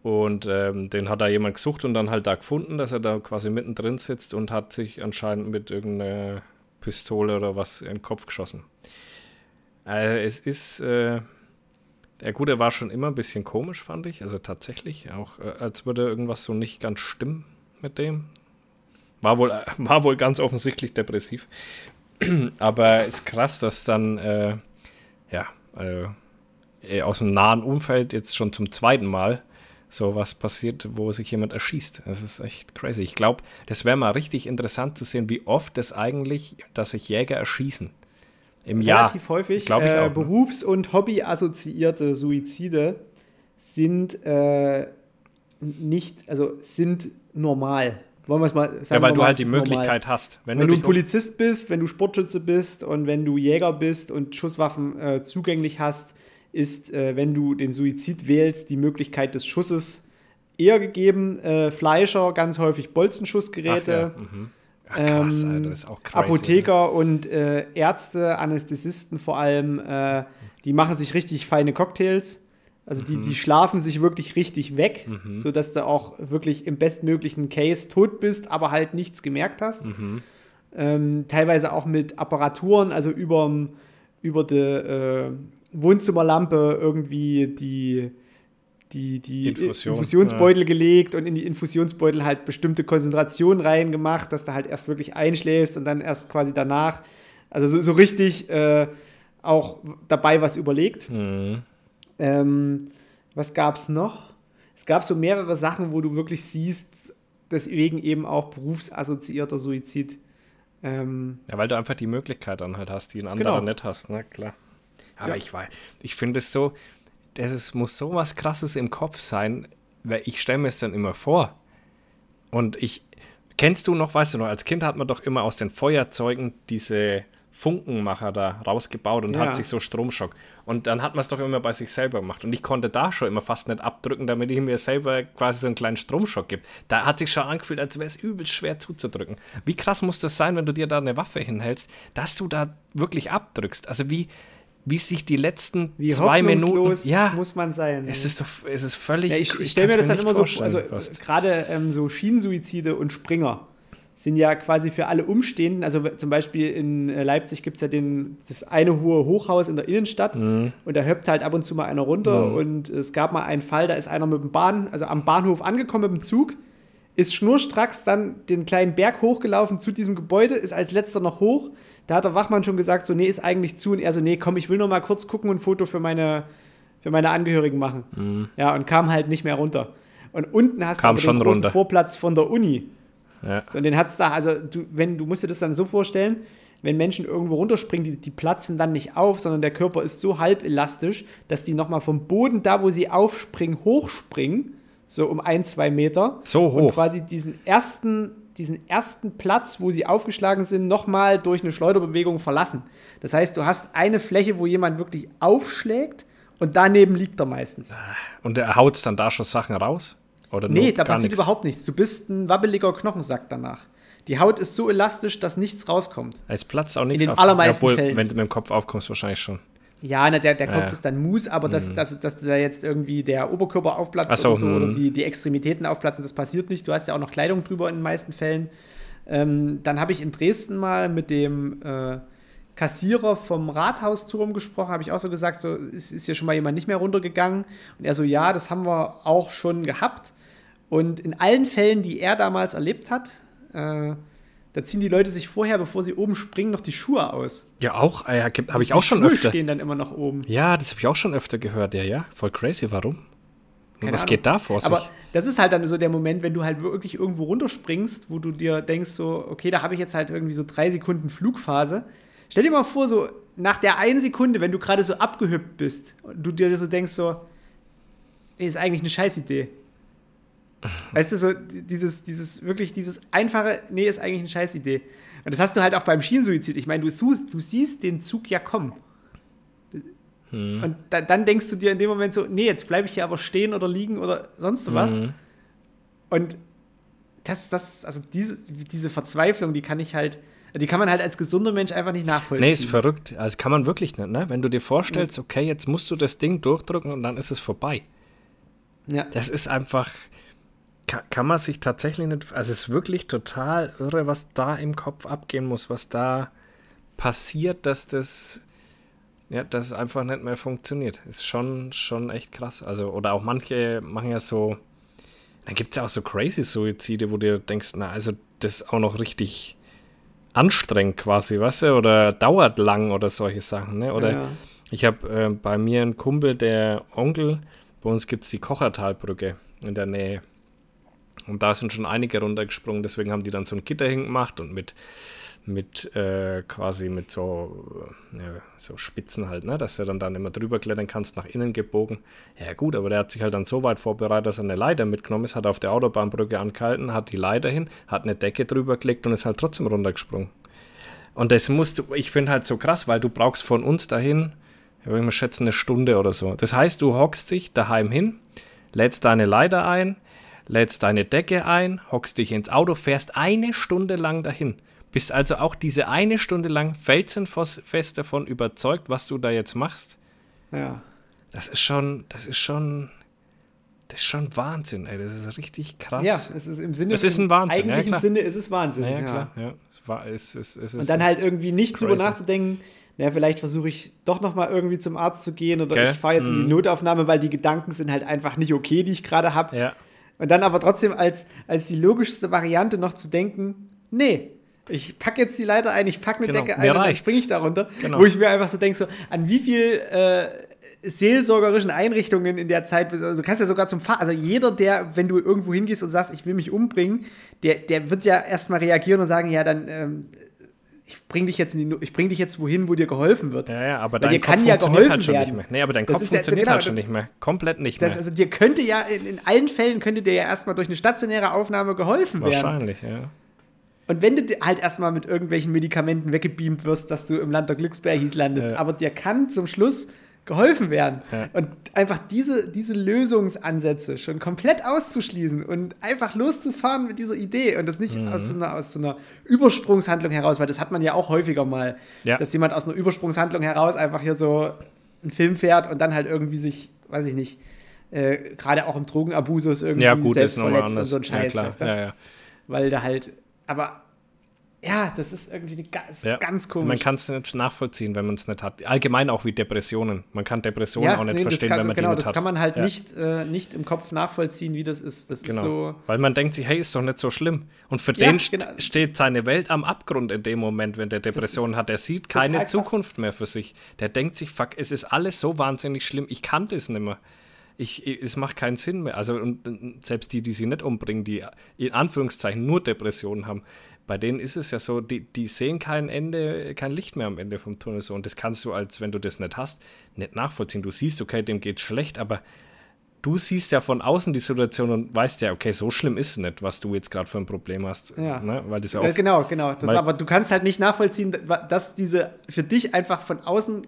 Und ähm, den hat da jemand gesucht und dann halt da gefunden, dass er da quasi mittendrin sitzt und hat sich anscheinend mit irgendeiner Pistole oder was in den Kopf geschossen. Äh, es ist, äh, der Gute war schon immer ein bisschen komisch, fand ich. Also tatsächlich, auch äh, als würde irgendwas so nicht ganz stimmen mit dem. War wohl, war wohl ganz offensichtlich depressiv. Aber ist krass, dass dann, äh, ja, äh, aus dem nahen Umfeld jetzt schon zum zweiten Mal so was passiert, wo sich jemand erschießt. Das ist echt crazy. Ich glaube, das wäre mal richtig interessant zu sehen, wie oft das eigentlich, dass sich Jäger erschießen. Im Relativ Jahr. Relativ häufig. Glaube ich äh, auch. Ne? Berufs- und Hobby-assoziierte Suizide sind äh, nicht, also sind normal. Wollen wir es mal sagen? Ja, weil du halt die Möglichkeit normal. hast. Wenn, wenn du, du Polizist bist, wenn du Sportschütze bist und wenn du Jäger bist und Schusswaffen äh, zugänglich hast, ist, äh, wenn du den Suizid wählst, die Möglichkeit des Schusses eher gegeben. Äh, Fleischer, ganz häufig Bolzenschussgeräte. Ach, ja. mhm. Ach, krass, ähm, Alter, ist auch crazy, Apotheker ne? und äh, Ärzte, Anästhesisten vor allem, äh, die machen sich richtig feine Cocktails. Also die, mhm. die schlafen sich wirklich richtig weg, mhm. sodass du auch wirklich im bestmöglichen Case tot bist, aber halt nichts gemerkt hast. Mhm. Ähm, teilweise auch mit Apparaturen, also überm, über die äh, Wohnzimmerlampe irgendwie die, die, die Infusion, Infusionsbeutel ja. gelegt und in die Infusionsbeutel halt bestimmte Konzentrationen reingemacht, dass du halt erst wirklich einschläfst und dann erst quasi danach, also so, so richtig äh, auch dabei was überlegt. Mhm. Ähm, was gab es noch? Es gab so mehrere Sachen, wo du wirklich siehst, deswegen eben auch berufsassoziierter Suizid. Ähm, ja, weil du einfach die Möglichkeit dann halt hast, die ein anderer genau. nicht hast, ne? Klar. Aber ja. ich weiß, ich finde es so, das ist, muss so was Krasses im Kopf sein, weil ich stelle mir es dann immer vor. Und ich, kennst du noch, weißt du noch, als Kind hat man doch immer aus den Feuerzeugen diese Funkenmacher da rausgebaut und ja. hat sich so Stromschock. Und dann hat man es doch immer bei sich selber gemacht. Und ich konnte da schon immer fast nicht abdrücken, damit ich mir selber quasi so einen kleinen Stromschock gebe. Da hat sich schon angefühlt, als wäre es übel schwer zuzudrücken. Wie krass muss das sein, wenn du dir da eine Waffe hinhältst, dass du da wirklich abdrückst? Also wie, wie sich die letzten wie zwei Minuten. Ja, muss man sein. Es ist doch, es ist völlig. Ja, ich, ich stelle mir das dann immer so, also gerade ähm, so Schienensuizide und Springer sind ja quasi für alle Umstehenden, also zum Beispiel in äh, Leipzig gibt es ja den, das eine hohe Hochhaus in der Innenstadt mhm. und da höppt halt ab und zu mal einer runter mhm. und es gab mal einen Fall, da ist einer mit dem Bahn, also am Bahnhof angekommen mit dem Zug, ist schnurstracks dann den kleinen Berg hochgelaufen zu diesem Gebäude, ist als letzter noch hoch, da hat der Wachmann schon gesagt, so, nee, ist eigentlich zu. Und er so, nee, komm, ich will noch mal kurz gucken und ein Foto für meine, für meine Angehörigen machen. Mhm. Ja, und kam halt nicht mehr runter. Und unten hast kam du den großen runter. Vorplatz von der Uni. Ja. So, und den hat's da, also du, wenn, du musst dir das dann so vorstellen, wenn Menschen irgendwo runterspringen, die, die platzen dann nicht auf, sondern der Körper ist so halb elastisch, dass die nochmal vom Boden, da wo sie aufspringen, hochspringen, so um ein, zwei Meter. So hoch. Und quasi diesen ersten, diesen ersten Platz, wo sie aufgeschlagen sind, nochmal durch eine Schleuderbewegung verlassen. Das heißt, du hast eine Fläche, wo jemand wirklich aufschlägt und daneben liegt er meistens. Und er haut dann da schon Sachen raus? Oder nee, da passiert nichts? überhaupt nichts. Du bist ein wabbeliger Knochensack danach. Die Haut ist so elastisch, dass nichts rauskommt. Es platzt auch nichts In den auf. allermeisten Obwohl, Fällen. wenn du mit dem Kopf aufkommst, wahrscheinlich schon. Ja, na, der, der Kopf ja. ist dann Mus, aber dass, mhm. dass, dass da jetzt irgendwie der Oberkörper aufplatzt so, oder, so, oder mhm. die, die Extremitäten aufplatzen, das passiert nicht. Du hast ja auch noch Kleidung drüber in den meisten Fällen. Ähm, dann habe ich in Dresden mal mit dem äh, Kassierer vom Rathausturm gesprochen, habe ich auch so gesagt, so ist, ist hier schon mal jemand nicht mehr runtergegangen. Und er so, ja, das haben wir auch schon gehabt. Und in allen Fällen, die er damals erlebt hat, äh, da ziehen die Leute sich vorher, bevor sie oben springen, noch die Schuhe aus. Ja, auch, äh, habe ich auch schon Schuhe öfter. stehen dann immer noch oben. Ja, das habe ich auch schon öfter gehört, ja, ja. Voll crazy, warum? Und was Ahnung. geht da vor sich? Aber das ist halt dann so der Moment, wenn du halt wirklich irgendwo runterspringst, wo du dir denkst, so, okay, da habe ich jetzt halt irgendwie so drei Sekunden Flugphase. Stell dir mal vor, so nach der einen Sekunde, wenn du gerade so abgehüpft bist und du dir so denkst, so, ist eigentlich eine Scheißidee. Weißt du, so dieses, dieses, wirklich dieses einfache, nee, ist eigentlich eine Scheißidee. Und das hast du halt auch beim Schienensuizid. Ich meine, du, du siehst den Zug ja kommen. Hm. Und da, dann denkst du dir in dem Moment so, nee, jetzt bleibe ich hier aber stehen oder liegen oder sonst was. Hm. Und das, das, also diese, diese Verzweiflung, die kann ich halt, die kann man halt als gesunder Mensch einfach nicht nachvollziehen. Nee, ist verrückt. Also kann man wirklich nicht, ne? Wenn du dir vorstellst, okay, jetzt musst du das Ding durchdrücken und dann ist es vorbei. Ja. Das ist einfach, kann, kann man sich tatsächlich nicht, also es ist wirklich total irre, was da im Kopf abgehen muss, was da passiert, dass das, ja, dass es einfach nicht mehr funktioniert. Ist schon, schon echt krass. Also, oder auch manche machen ja so, dann gibt es ja auch so crazy Suizide, wo du denkst, na, also das ist auch noch richtig anstrengend quasi, weißt du, oder dauert lang oder solche Sachen, ne? Oder ja. ich habe äh, bei mir einen Kumpel, der Onkel, bei uns gibt es die Kochertalbrücke in der Nähe. Und da sind schon einige runtergesprungen, deswegen haben die dann so ein Gitter hingemacht und mit, mit äh, quasi mit so, äh, ja, so Spitzen halt, ne, dass du dann, dann immer drüber klettern kannst, nach innen gebogen. Ja, gut, aber der hat sich halt dann so weit vorbereitet, dass er eine Leiter mitgenommen ist, hat auf der Autobahnbrücke angehalten, hat die Leiter hin, hat eine Decke drüber gelegt und ist halt trotzdem runtergesprungen. Und das musst du, ich finde halt so krass, weil du brauchst von uns dahin, ich würde mal schätzen, eine Stunde oder so. Das heißt, du hockst dich daheim hin, lädst deine Leiter ein, lädst deine Decke ein, hockst dich ins Auto, fährst eine Stunde lang dahin. Bist also auch diese eine Stunde lang felsenfest davon überzeugt, was du da jetzt machst. Ja. Das ist schon, das ist schon, das ist schon Wahnsinn, ey. Das ist richtig krass. Ja, es ist im Sinne. Das ist ein Wahnsinn. Im eigentlichen ja, Sinne ist es Wahnsinn. Ja, ja klar. Ja. Es war, es, es, es Und dann halt irgendwie nicht crazy. drüber nachzudenken, naja, vielleicht versuche ich doch noch mal irgendwie zum Arzt zu gehen oder okay. ich fahre jetzt in die mhm. Notaufnahme, weil die Gedanken sind halt einfach nicht okay, die ich gerade habe. Ja. Und dann aber trotzdem als, als die logischste Variante noch zu denken, nee, ich packe jetzt die Leiter ein, ich packe eine genau, Decke ein und dann springe ich darunter. Genau. Wo ich mir einfach so denke, so, an wie viel äh, seelsorgerischen Einrichtungen in der Zeit, also du kannst ja sogar zum Fahr, also jeder, der, wenn du irgendwo hingehst und sagst, ich will mich umbringen, der, der wird ja erstmal reagieren und sagen, ja, dann ähm, ich bring dich jetzt die, ich bring dich jetzt wohin, wo dir geholfen wird. Ja, ja, aber Weil dein Kopf funktioniert ja halt schon werden. nicht mehr. Nee, aber dein Kopf funktioniert ja, genau, halt schon nicht mehr. Komplett nicht das, mehr. Also dir könnte ja, in, in, allen Fällen könnte dir ja erstmal durch eine stationäre Aufnahme geholfen Wahrscheinlich, werden. Wahrscheinlich, ja. Und wenn du halt erstmal mit irgendwelchen Medikamenten weggebeamt wirst, dass du im Land der Glücksbärhis landest, ja. aber dir kann zum Schluss geholfen werden. Ja. Und einfach diese, diese Lösungsansätze schon komplett auszuschließen und einfach loszufahren mit dieser Idee und das nicht mhm. aus, so einer, aus so einer Übersprungshandlung heraus, weil das hat man ja auch häufiger mal, ja. dass jemand aus einer Übersprungshandlung heraus einfach hier so einen Film fährt und dann halt irgendwie sich, weiß ich nicht, äh, gerade auch im Drogenabusus irgendwie ja, gut, selbst verletzt und so ein Scheiß. Ja, klar. Ja, ja. Weil da halt, aber Ja, das ist irgendwie eine ganz, ja. ganz komisch. Man kann es nicht nachvollziehen, wenn man es nicht hat. Allgemein auch wie Depressionen. Man kann Depressionen ja, auch nicht nee, verstehen, kann, wenn man genau, die nicht hat. Genau, das kann man halt ja. nicht, äh, nicht im Kopf nachvollziehen, wie das ist. Das genau. ist so Weil man denkt sich, hey, ist doch nicht so schlimm. Und für den genau. steht seine Welt am Abgrund in dem Moment, wenn der Depressionen hat. Er sieht keine Zukunft mehr für sich. Der denkt sich, fuck, es ist alles so wahnsinnig schlimm. Ich kann das nicht mehr ich, es macht keinen Sinn mehr. Also und, selbst die, die sie nicht umbringen, die in Anführungszeichen nur Depressionen haben, bei denen ist es ja so, die, die sehen kein Ende, kein Licht mehr am Ende vom Tunnel so. Und das kannst du, als wenn du das nicht hast, nicht nachvollziehen. Du siehst, okay, dem geht schlecht, aber du siehst ja von außen die Situation und weißt ja, okay, so schlimm ist es nicht, was du jetzt gerade für ein Problem hast. Ja. Ne? Weil das ja oft, genau, genau. Das, aber du kannst halt nicht nachvollziehen, dass diese für dich einfach von außen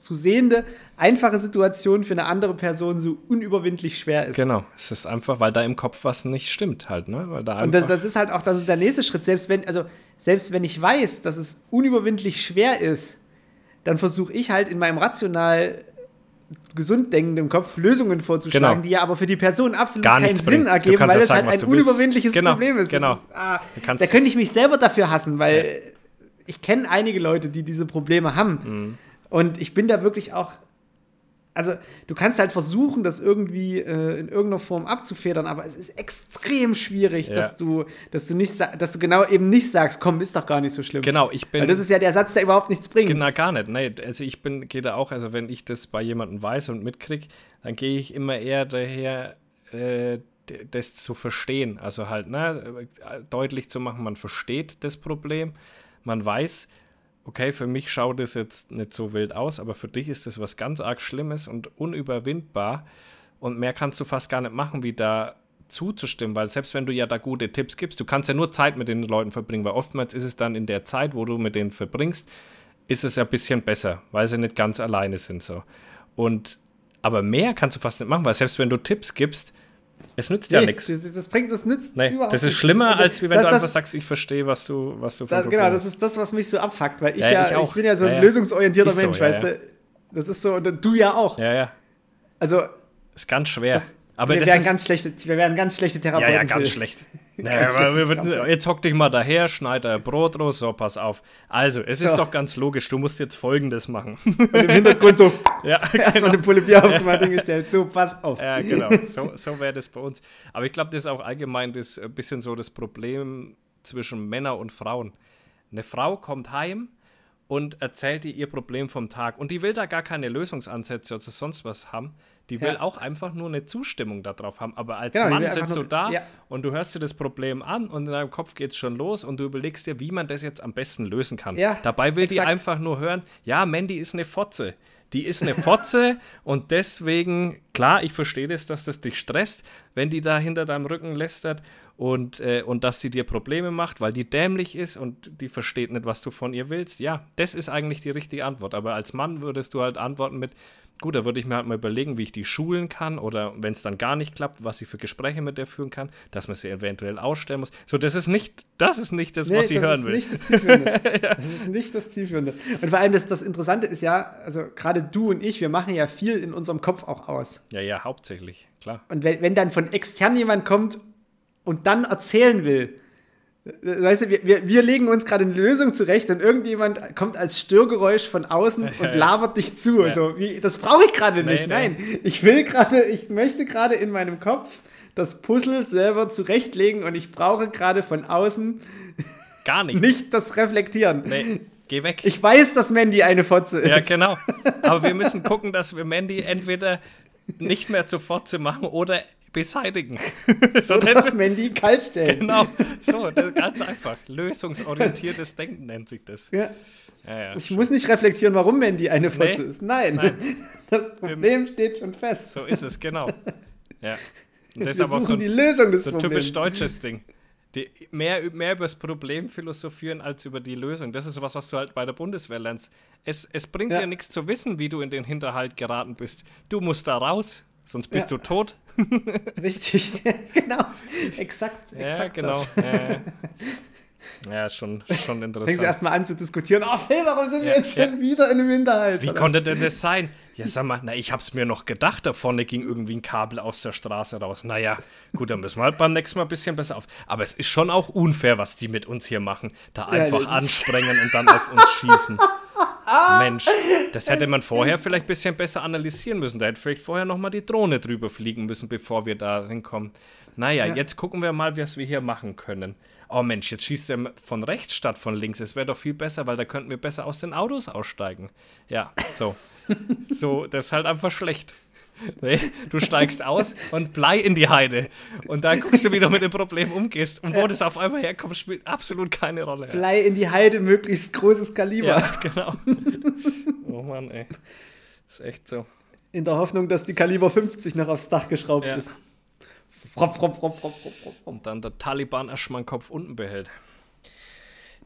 zu sehende, einfache Situation für eine andere Person so unüberwindlich schwer ist. Genau, es ist einfach, weil da im Kopf was nicht stimmt halt, ne? Weil da Und das, das ist halt auch das der nächste Schritt. Selbst wenn, also, selbst wenn ich weiß, dass es unüberwindlich schwer ist, dann versuche ich halt in meinem rational gesund denkenden Kopf Lösungen vorzuschlagen, genau. die ja aber für die Person absolut Gar keinen Sinn ergeben, weil es halt ein unüberwindliches genau, Problem ist. Genau. ist ah, da könnte ich mich selber dafür hassen, weil ja. ich kenne einige Leute, die diese Probleme haben. Mhm. Und ich bin da wirklich auch. Also, du kannst halt versuchen, das irgendwie äh, in irgendeiner Form abzufedern, aber es ist extrem schwierig, ja. dass du, dass du nicht, dass du genau eben nicht sagst, komm, ist doch gar nicht so schlimm. Genau, ich bin. Weil das ist ja der Satz, der überhaupt nichts bringt. Genau, gar nicht. Nee, also ich bin, gehe da auch, also wenn ich das bei jemandem weiß und mitkriege, dann gehe ich immer eher daher, äh, das zu verstehen. Also halt, ne, deutlich zu machen, man versteht das Problem, man weiß, okay, für mich schaut es jetzt nicht so wild aus, aber für dich ist das was ganz arg Schlimmes und unüberwindbar. Und mehr kannst du fast gar nicht machen, wie da zuzustimmen, weil selbst wenn du ja da gute Tipps gibst, du kannst ja nur Zeit mit den Leuten verbringen, weil oftmals ist es dann in der Zeit, wo du mit denen verbringst, ist es ja ein bisschen besser, weil sie nicht ganz alleine sind so. Und aber mehr kannst du fast nicht machen, weil selbst wenn du Tipps gibst, es nützt nee, ja nichts. Das, das, bringt, das nützt nee, Das ist schlimmer, das, als wenn das, du einfach sagst, ich verstehe, was du, was du da, Genau, das ist das, was mich so abfuckt, weil ich ja, ja ich, ich, bin ja so ein ja, lösungsorientierter Mensch, so, weißt du. Das ist so, und du ja auch. Ja, ja. Also. Ist ganz schwer. Aber wir, wären ganz schlechte, wir wären ganz schlechte Therapeuten. Ja, ja, ganz schlecht. Naja, wir, jetzt hock dich mal daher, schneid ein Brot raus, so, pass auf. Also, es so. ist doch ganz logisch, du musst jetzt Folgendes machen. Und im Hintergrund so, ja, erstmal genau. eine Pulle Bier auf ja. hingestellt, so, pass auf. Ja, genau, so, so wäre das bei uns. Aber ich glaube, das ist auch allgemein das, ein bisschen so das Problem zwischen Männern und Frauen. Eine Frau kommt heim und erzählt ihr ihr Problem vom Tag und die will da gar keine Lösungsansätze oder sonst was haben, die will ja. auch einfach nur eine Zustimmung darauf haben. Aber als genau, Mann sitzt du da ja. und du hörst dir das Problem an und in deinem Kopf geht es schon los und du überlegst dir, wie man das jetzt am besten lösen kann. Ja, Dabei will exakt. die einfach nur hören, ja, Mandy ist eine Fotze. Die ist eine Fotze und deswegen, klar, ich verstehe das, dass das dich stresst, wenn die da hinter deinem Rücken lästert und, äh, und dass sie dir Probleme macht, weil die dämlich ist und die versteht nicht, was du von ihr willst. Ja, das ist eigentlich die richtige Antwort. Aber als Mann würdest du halt antworten mit, Gut, da würde ich mir halt mal überlegen, wie ich die schulen kann oder wenn es dann gar nicht klappt, was ich für Gespräche mit der führen kann, dass man sie eventuell ausstellen muss. So, das ist nicht das, ist nicht das nee, was sie hören will. Nicht das, Zielführende. ja. das ist nicht das Zielführende. Und vor allem das, das Interessante ist ja, also gerade du und ich, wir machen ja viel in unserem Kopf auch aus. Ja, ja, hauptsächlich, klar. Und wenn, wenn dann von extern jemand kommt und dann erzählen will, Weißt du, wir, wir legen uns gerade eine Lösung zurecht und irgendjemand kommt als Störgeräusch von außen und labert dich zu. Ja. So, wie, das brauche ich gerade nicht. Nee, Nein, nee. ich will gerade, ich möchte gerade in meinem Kopf das Puzzle selber zurechtlegen und ich brauche gerade von außen gar nichts. Nicht das Reflektieren. Nee. Geh weg. Ich weiß, dass Mandy eine Fotze ist. Ja, genau. Aber wir müssen gucken, dass wir Mandy entweder nicht mehr zur Fotze machen oder beseitigen. so Oder Mandy kalt stellen. Genau, so, ganz einfach. Lösungsorientiertes Denken nennt sich das. Ja. Ja, ja, ich schon. muss nicht reflektieren, warum Mandy eine Fotze nee, ist. Nein. Nein. Das Problem steht schon fest. So ist es, genau. Ja. Und das ist aber auch so, die Lösung des so ein typisch deutsches Ding. Die, mehr, mehr über das Problem philosophieren als über die Lösung. Das ist sowas, was du halt bei der Bundeswehr lernst. Es, es bringt ja. dir nichts zu wissen, wie du in den Hinterhalt geraten bist. Du musst da raus sonst bist ja. du tot. Richtig, genau. Exakt, exakt. Ja, genau. Ja, ja, schon, schon interessant. Fängst du erstmal an zu diskutieren. Oh, Phil, warum sind wir jetzt schon wieder in einem Hinterhalt? Wie oder? konnte denn das sein? Ja, sag mal, na, ich hab's mir noch gedacht, da vorne ging irgendwie ein Kabel aus der Straße raus. Naja, gut, dann müssen wir halt beim nächsten Mal ein bisschen besser auf. Aber es ist schon auch unfair, was die mit uns hier machen. Da einfach ja, ansprengen und dann auf uns schießen. Mensch, das hätte man vorher vielleicht ein bisschen besser analysieren müssen. Da hätte vielleicht vorher nochmal die Drohne drüber fliegen müssen, bevor wir da hinkommen. Naja, ja. jetzt gucken wir mal, was wir hier machen können. Oh Mensch, jetzt schießt er von rechts statt von links. Es wäre doch viel besser, weil da könnten wir besser aus den Autos aussteigen. Ja, so. so, das ist halt einfach schlecht. Nee, du steigst aus und Blei in die Heide. Und dann guckst du, wie du mit dem Problem umgehst. Und wo ja. das auf einmal herkommt, spielt absolut keine Rolle. Blei in die Heide, möglichst großes Kaliber. Ja, genau. oh Mann, ey. Ist echt so. In der Hoffnung, dass die Kaliber 50 noch aufs Dach geschraubt ja. ist. Frop, frop, frop, frop, frop, Und dann der Taliban erst mal den Kopf unten behält.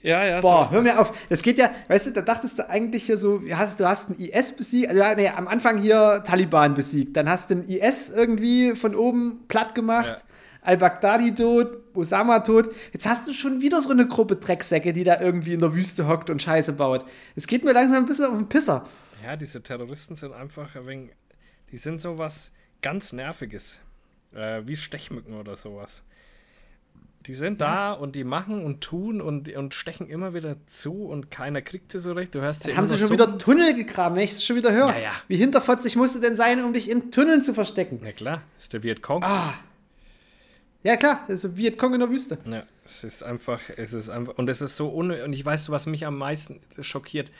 Ja, ja, Boah, so hör mir auf. Das geht ja, weißt du, da dachtest du eigentlich hier so, du hast, du hast einen IS besiegt, also nee, am Anfang hier Taliban besiegt, dann hast du den IS irgendwie von oben platt gemacht, ja. Al-Baghdadi tot, Osama tot. Jetzt hast du schon wieder so eine Gruppe Drecksäcke, die da irgendwie in der Wüste hockt und Scheiße baut. Es geht mir langsam ein bisschen auf den Pisser. Ja, diese Terroristen sind einfach ein wenig, die sind so was ganz Nerviges. Äh, wie Stechmücken oder sowas. Die sind da und die machen und tun und, und stechen immer wieder zu und keiner kriegt sie so recht. Du hörst sie Haben sie schon so wieder Tunnel gegraben, wenn ich es schon wieder höre. Ja, ja. Wie hinterfotzig musst du denn sein, um dich in Tunneln zu verstecken? Na klar, das ist der Vietcong. Ah. Ja, klar, das ist Vietcong in der Wüste. Ja, es ist einfach, es ist einfach, und es ist so un und ich weiß, was mich am meisten schockiert,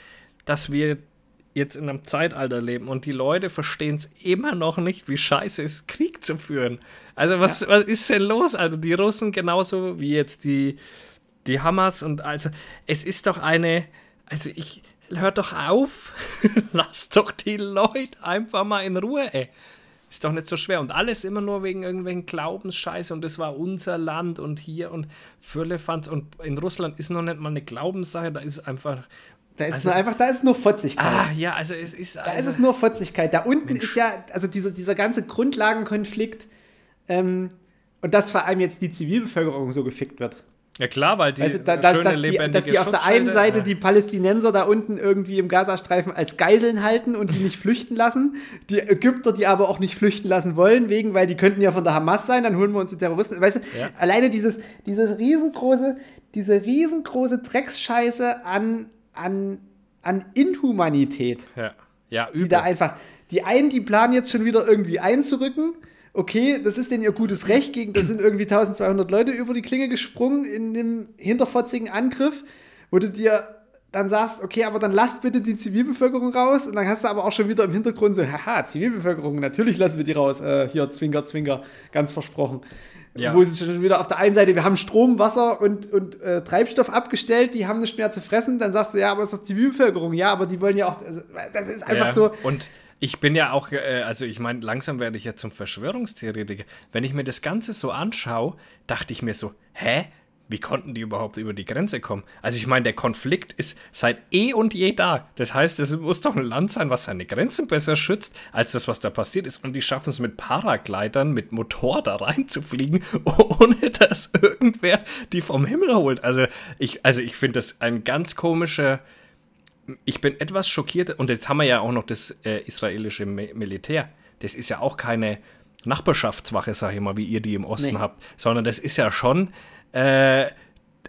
dass wir jetzt in einem Zeitalter leben und die Leute verstehen es immer noch nicht, wie scheiße es ist, Krieg zu führen. Also was, ja. was ist denn los? Also die Russen genauso wie jetzt die, die Hamas und also es ist doch eine, also ich, hört doch auf, lasst doch die Leute einfach mal in Ruhe, ey. Ist doch nicht so schwer. Und alles immer nur wegen irgendwelchen Glaubensscheiße und das war unser Land und hier und Fürlefanz. Und in Russland ist noch nicht mal eine Glaubenssache, da ist einfach da ist also, nur einfach, da ist nur Fotzigkeit. Ah, ja, also es ist. Also, da ist es nur Fotzigkeit. Da unten Mensch. ist ja, also dieser, dieser ganze Grundlagenkonflikt ähm, und dass vor allem jetzt die Zivilbevölkerung so gefickt wird. Ja klar, weil die weißt du, da, da, schöne, dass die, dass die auf der einen Seite ja. die Palästinenser da unten irgendwie im Gazastreifen als Geiseln halten und die nicht flüchten lassen. Die Ägypter, die aber auch nicht flüchten lassen wollen, wegen, weil die könnten ja von der Hamas sein, dann holen wir uns die Terroristen. Weißt du, ja. alleine dieses, dieses riesengroße, diese riesengroße Drecksscheiße an an, an Inhumanität. Ja, ja übel. Die da einfach, die einen, die planen jetzt schon wieder irgendwie einzurücken. Okay, das ist denen ihr gutes Recht gegen, da sind irgendwie 1200 Leute über die Klinge gesprungen in dem hinterfotzigen Angriff, wo du dir dann sagst, okay, aber dann lasst bitte die Zivilbevölkerung raus und dann hast du aber auch schon wieder im Hintergrund so, haha, Zivilbevölkerung, natürlich lassen wir die raus. Äh, hier, Zwinker, Zwinker, ganz versprochen. Ja. Wo sie schon wieder auf der einen Seite, wir haben Strom, Wasser und, und äh, Treibstoff abgestellt, die haben nicht mehr zu fressen. Dann sagst du, ja, aber es ist doch Zivilbevölkerung. Ja, aber die wollen ja auch, also, das ist einfach ja. so. Und ich bin ja auch, äh, also ich meine, langsam werde ich ja zum Verschwörungstheoretiker. Wenn ich mir das Ganze so anschaue, dachte ich mir so, hä? Wie konnten die überhaupt über die Grenze kommen? Also ich meine, der Konflikt ist seit eh und je da. Das heißt, es muss doch ein Land sein, was seine Grenzen besser schützt, als das, was da passiert ist. Und die schaffen es mit Paragleitern, mit Motor da reinzufliegen, ohne dass irgendwer die vom Himmel holt. Also ich, also ich finde das ein ganz komischer... Ich bin etwas schockiert. Und jetzt haben wir ja auch noch das äh, israelische Militär. Das ist ja auch keine Nachbarschaftswache, sage ich mal, wie ihr die im Osten nee. habt, sondern das ist ja schon äh,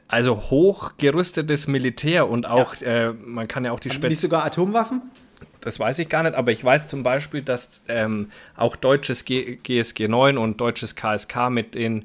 also hochgerüstetes Militär und auch, ja. äh, man kann ja auch die Spez Nicht sogar Atomwaffen? Das weiß ich gar nicht, aber ich weiß zum Beispiel, dass ähm, auch deutsches G GSG 9 und deutsches KSK mit den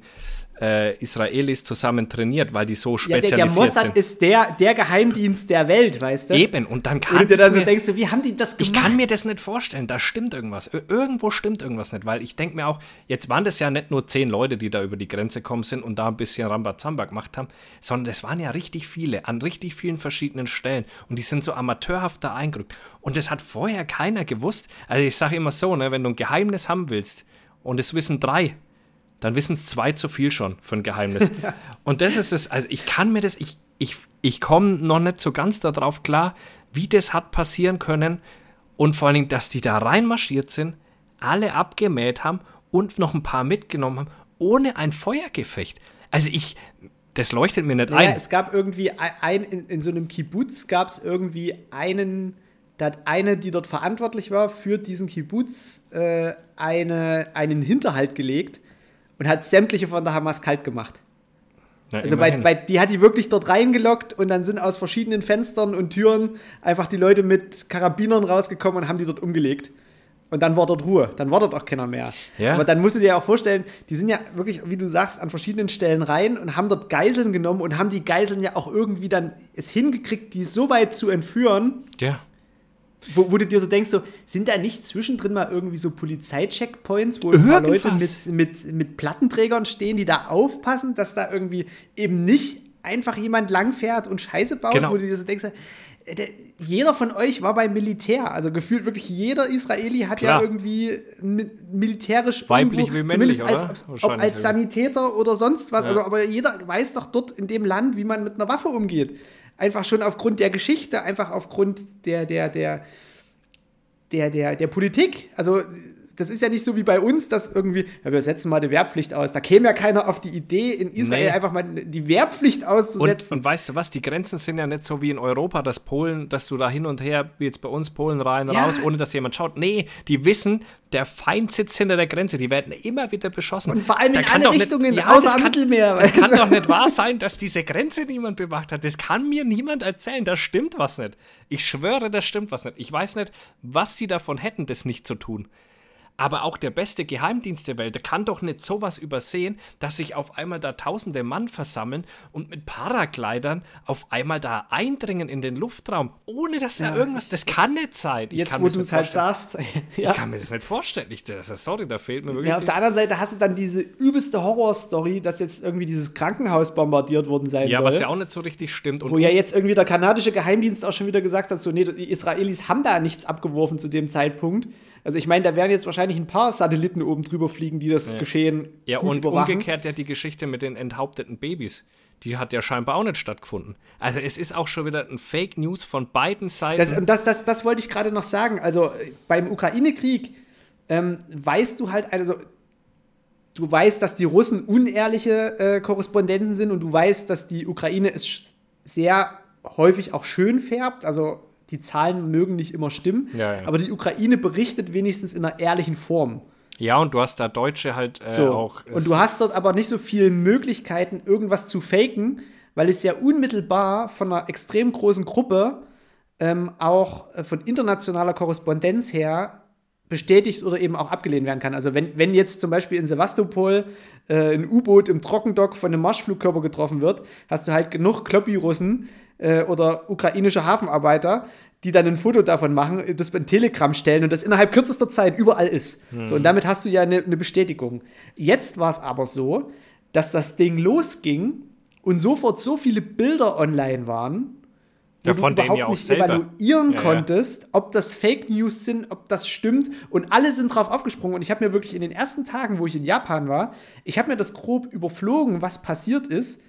äh, Israelis zusammen trainiert, weil die so spezialisiert ja, der, der Mossad sind. ist der, der Geheimdienst der Welt, weißt du? Eben, und dann kann Und du dann so denkst, wie haben die das gemacht? Ich kann mir das nicht vorstellen, da stimmt irgendwas. Irgendwo stimmt irgendwas nicht, weil ich denke mir auch, jetzt waren das ja nicht nur zehn Leute, die da über die Grenze gekommen sind und da ein bisschen Rambazamba gemacht haben, sondern das waren ja richtig viele, an richtig vielen verschiedenen Stellen und die sind so amateurhaft da eingerückt. Und das hat vorher keiner gewusst. Also ich sage immer so, ne, wenn du ein Geheimnis haben willst und es wissen drei, dann wissen es zwei zu viel schon für ein Geheimnis. Und das ist es, also ich kann mir das, ich, ich, ich komme noch nicht so ganz darauf klar, wie das hat passieren können und vor allen Dingen, dass die da reinmarschiert sind, alle abgemäht haben und noch ein paar mitgenommen haben, ohne ein Feuergefecht. Also ich, das leuchtet mir nicht naja, ein. Es gab irgendwie ein, in, in so einem Kibbutz gab es irgendwie einen da hat eine, die dort verantwortlich war für diesen Kibbutz, äh, eine, einen Hinterhalt gelegt und hat sämtliche von der Hamas kalt gemacht. Ja, also bei, bei, die hat die wirklich dort reingelockt und dann sind aus verschiedenen Fenstern und Türen einfach die Leute mit Karabinern rausgekommen und haben die dort umgelegt. Und dann war dort Ruhe. Dann war dort auch keiner mehr. Ja. Aber dann musst du dir auch vorstellen, die sind ja wirklich, wie du sagst, an verschiedenen Stellen rein und haben dort Geiseln genommen und haben die Geiseln ja auch irgendwie dann es hingekriegt, die so weit zu entführen. Ja. Wo, wo, du dir so denkst, so, sind da nicht zwischendrin mal irgendwie so Polizeicheckpoints, wo ein paar Leute mit, mit, mit Plattenträgern stehen, die da aufpassen, dass da irgendwie eben nicht einfach jemand langfährt und Scheiße baut, genau. wo du dir so denkst, äh, jeder von euch war beim Militär. Also gefühlt wirklich jeder Israeli hat Klar. ja irgendwie militärisch weiblich irgendwo, wie männlich, als, als, ob als Sanitäter oder sonst was. Ja. Also, aber jeder weiß doch dort in dem Land, wie man mit einer Waffe umgeht. Einfach schon aufgrund der Geschichte, einfach aufgrund der, der, der, der, der, der Politik. Also das ist ja nicht so wie bei uns, dass irgendwie, ja, wir setzen mal eine Wehrpflicht aus. Da käme ja keiner auf die Idee, in Israel nee. einfach mal die Wehrpflicht auszusetzen. Und, und, weißt du was, die Grenzen sind ja nicht so wie in Europa, dass Polen, dass du da hin und her, wie jetzt bei uns Polen rein, ja. raus, ohne dass jemand schaut. Nee, die wissen, der Feind sitzt hinter der Grenze, die werden immer wieder beschossen. Und vor allem in alle Richtungen, nicht, ja, außer am Mittelmeer. Das kann doch nicht wahr sein, dass diese Grenze niemand bewacht hat. Das kann mir niemand erzählen, da stimmt was nicht. Ich schwöre, da stimmt was nicht. Ich weiß nicht, was sie davon hätten, das nicht zu tun. Aber auch der beste Geheimdienst der Welt, der kann doch nicht sowas übersehen, dass sich auf einmal da tausende Mann versammeln und mit Paraglidern auf einmal da eindringen in den Luftraum, ohne dass ja, da irgendwas. Das, das kann nicht sein. Ich jetzt, wo du es halt sagst. ja. Ich kann mir das nicht vorstellen. Ich, das, sorry, da fehlt mir wirklich. Ja, auf der anderen Seite hast du dann diese übelste Horrorstory, dass jetzt irgendwie dieses Krankenhaus bombardiert worden sein ja, soll. Ja, was ja auch nicht so richtig stimmt. Und wo ja jetzt irgendwie der kanadische Geheimdienst auch schon wieder gesagt hat: so, nee, die Israelis haben da nichts abgeworfen zu dem Zeitpunkt. Also ich meine, da werden jetzt wahrscheinlich ein paar Satelliten oben drüber fliegen, die das ja. Geschehen Ja, und überwachen. umgekehrt ja die Geschichte mit den enthaupteten Babys. Die hat ja scheinbar auch nicht stattgefunden. Also es ist auch schon wieder ein Fake News von beiden Seiten. Das, das, das, das wollte ich gerade noch sagen. Also beim Ukraine-Krieg ähm, weißt du halt, also du weißt, dass die Russen unehrliche äh, Korrespondenten sind und du weißt, dass die Ukraine es sehr häufig auch schön färbt. Also die Zahlen mögen nicht immer stimmen, ja, ja. aber die Ukraine berichtet wenigstens in einer ehrlichen Form. Ja, und du hast da Deutsche halt äh, so. auch. Und du hast dort aber nicht so viele Möglichkeiten, irgendwas zu faken, weil es ja unmittelbar von einer extrem großen Gruppe ähm, auch äh, von internationaler Korrespondenz her bestätigt oder eben auch abgelehnt werden kann. Also wenn, wenn jetzt zum Beispiel in Sevastopol äh, ein U-Boot im Trockendock von einem Marschflugkörper getroffen wird, hast du halt genug Kloppi-Russen, äh, oder ukrainische Hafenarbeiter, die dann ein Foto davon machen, das in Telegram stellen und das innerhalb kürzester Zeit überall ist. Mhm. So, und damit hast du ja eine, eine Bestätigung. Jetzt war es aber so, dass das Ding losging und sofort so viele Bilder online waren, ja, wo du überhaupt ja nicht selber. evaluieren ja, konntest, ob das Fake News sind, ob das stimmt. Und alle sind drauf aufgesprungen. Und ich habe mir wirklich in den ersten Tagen, wo ich in Japan war, ich habe mir das grob überflogen, was passiert ist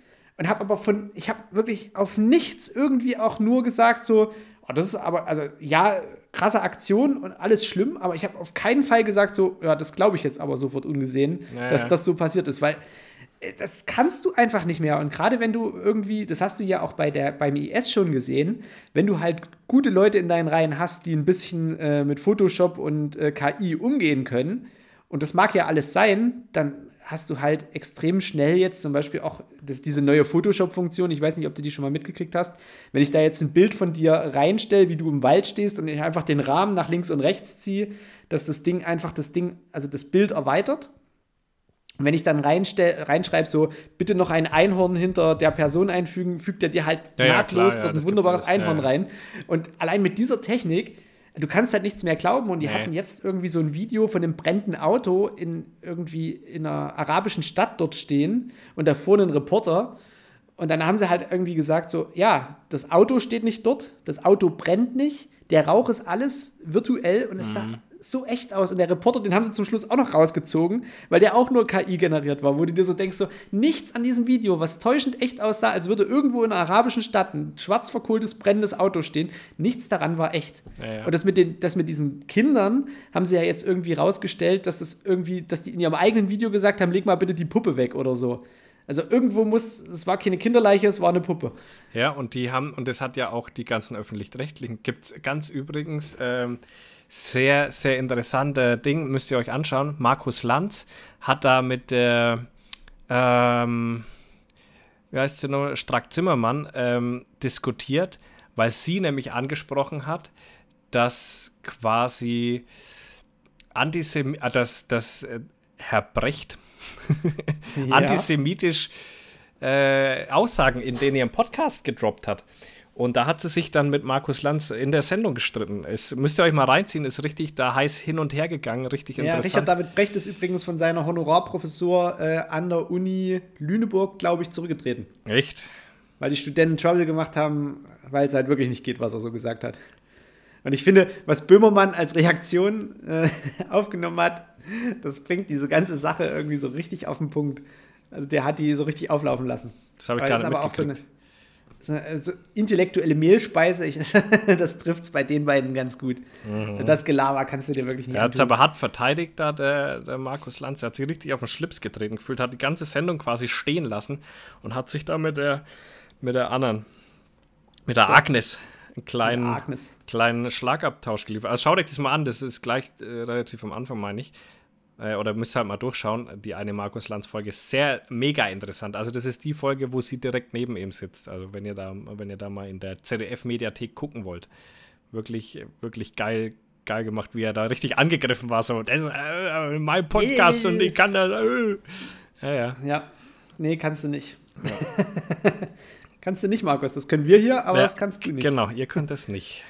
und habe aber von, ich habe wirklich auf nichts irgendwie auch nur gesagt, so, oh, das ist aber, also ja, krasse Aktion und alles schlimm, aber ich habe auf keinen Fall gesagt, so, ja, das glaube ich jetzt aber sofort ungesehen, naja. dass das so passiert ist, weil äh, das kannst du einfach nicht mehr. Und gerade wenn du irgendwie, das hast du ja auch bei der, beim IS schon gesehen, wenn du halt gute Leute in deinen Reihen hast, die ein bisschen äh, mit Photoshop und äh, KI umgehen können, und das mag ja alles sein, dann hast du halt extrem schnell jetzt zum Beispiel auch das, diese neue Photoshop-Funktion. Ich weiß nicht, ob du die schon mal mitgekriegt hast. Wenn ich da jetzt ein Bild von dir reinstelle, wie du im Wald stehst und ich einfach den Rahmen nach links und rechts ziehe, dass das Ding einfach das Ding, also das Bild erweitert. Und wenn ich dann reinschreibe, so, bitte noch ein Einhorn hinter der Person einfügen, fügt er dir halt ja, nahtlos ja, klar, ja, ein wunderbares Einhorn rein. Und allein mit dieser Technik du kannst halt nichts mehr glauben und die nee. hatten jetzt irgendwie so ein Video von einem brennenden Auto in irgendwie in einer arabischen Stadt dort stehen und da vorne ein Reporter und dann haben sie halt irgendwie gesagt so, ja, das Auto steht nicht dort, das Auto brennt nicht, der Rauch ist alles virtuell und es mhm. sah so echt aus. Und der Reporter, den haben sie zum Schluss auch noch rausgezogen, weil der auch nur KI generiert war, wo du dir so denkst, so nichts an diesem Video, was täuschend echt aussah, als würde irgendwo in einer arabischen Stadt ein schwarz verkohltes, brennendes Auto stehen. Nichts daran war echt. Ja, ja. Und das mit, den, das mit diesen Kindern haben sie ja jetzt irgendwie rausgestellt, dass das irgendwie, dass die in ihrem eigenen Video gesagt haben, leg mal bitte die Puppe weg oder so. Also irgendwo muss, es war keine Kinderleiche, es war eine Puppe. Ja, und die haben, und das hat ja auch die ganzen öffentlich-rechtlichen, gibt es ganz übrigens ähm, sehr, sehr interessante Ding, müsst ihr euch anschauen. Markus Lanz hat da mit der, ähm, wie heißt sie noch, Strack Zimmermann ähm, diskutiert, weil sie nämlich angesprochen hat, dass quasi Antisem äh, dass, dass äh, Herr Brecht ja. antisemitisch äh, Aussagen in denen ihr im Podcast gedroppt hat. Und da hat sie sich dann mit Markus Lanz in der Sendung gestritten. Es müsst ihr euch mal reinziehen, ist richtig da heiß hin und her gegangen, richtig ja, interessant. Richard David Brecht ist übrigens von seiner Honorarprofessur äh, an der Uni Lüneburg, glaube ich, zurückgetreten. Echt? Weil die Studenten Trouble gemacht haben, weil es halt wirklich nicht geht, was er so gesagt hat. Und ich finde, was Böhmermann als Reaktion äh, aufgenommen hat, das bringt diese ganze Sache irgendwie so richtig auf den Punkt. Also der hat die so richtig auflaufen lassen. Das habe ich gerade auch so eine, so eine so intellektuelle Mehlspeise. Ich, das trifft es bei den beiden ganz gut. Mhm. Das Gelaber kannst du dir wirklich nicht Er hat es aber hart verteidigt, da der, der Markus Lanz. Er hat sich richtig auf den Schlips getreten gefühlt, hat die ganze Sendung quasi stehen lassen und hat sich da mit der, mit der anderen, mit der Agnes einen kleinen, kleinen Schlagabtausch geliefert. Also schaut euch das mal an, das ist gleich äh, relativ am Anfang, meine ich. Äh, oder müsst ihr halt mal durchschauen. Die eine Markus Lanz-Folge ist sehr mega interessant. Also, das ist die Folge, wo sie direkt neben ihm sitzt. Also, wenn ihr da, wenn ihr da mal in der ZDF-Mediathek gucken wollt. Wirklich, wirklich geil, geil gemacht, wie er da richtig angegriffen war. So, das ist äh, mein Podcast und ich kann das. Äh. Ja, ja. Ja, nee, kannst du nicht. Ja. Kannst du nicht, Markus. Das können wir hier, aber ja, das kannst du nicht. Genau, ihr könnt es nicht.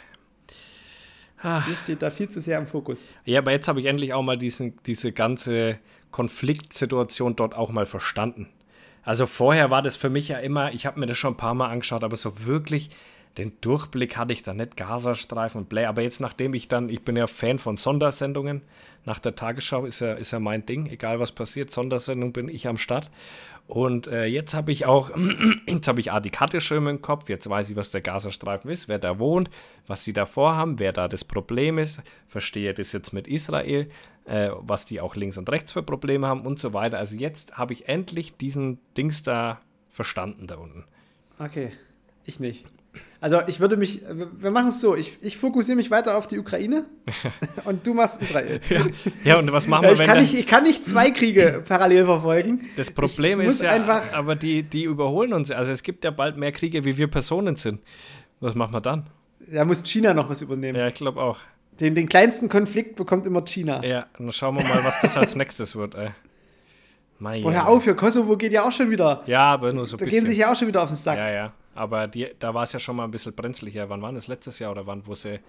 Ah. Hier steht da viel zu sehr im Fokus. Ja, aber jetzt habe ich endlich auch mal diesen, diese ganze Konfliktsituation dort auch mal verstanden. Also vorher war das für mich ja immer, ich habe mir das schon ein paar Mal angeschaut, aber so wirklich den Durchblick hatte ich da nicht, Gazastreifen und Blä. Aber jetzt, nachdem ich dann, ich bin ja Fan von Sondersendungen, nach der Tagesschau ist ja, ist ja mein Ding, egal was passiert, Sondersendung bin ich am Start. Und äh, jetzt habe ich auch, jetzt habe ich A, die Karte schön im Kopf, jetzt weiß ich, was der Gazastreifen ist, wer da wohnt, was sie da vorhaben, wer da das Problem ist, verstehe das jetzt mit Israel, äh, was die auch links und rechts für Probleme haben und so weiter. Also jetzt habe ich endlich diesen Dings da verstanden da unten. Okay, ich nicht. Also ich würde mich, wir machen es so, ich, ich fokussiere mich weiter auf die Ukraine und du machst Israel. Ja, ja und was machen wir, ich wenn kann nicht, Ich kann nicht zwei Kriege parallel verfolgen. Das Problem ich ist ja, einfach aber die, die überholen uns. Also es gibt ja bald mehr Kriege, wie wir Personen sind. Was machen wir dann? Da muss China noch was übernehmen. Ja, ich glaube auch. Den, den kleinsten Konflikt bekommt immer China. Ja, dann schauen wir mal, was das als nächstes wird, ey. Woher auf, für Kosovo geht ja auch schon wieder. Ja, aber nur so ein da bisschen. Da gehen sich ja auch schon wieder auf den Sack. Ja, ja. Aber die, da war es ja schon mal ein bisschen brenzlicher. Wann war das? Letztes Jahr oder wann, wo sie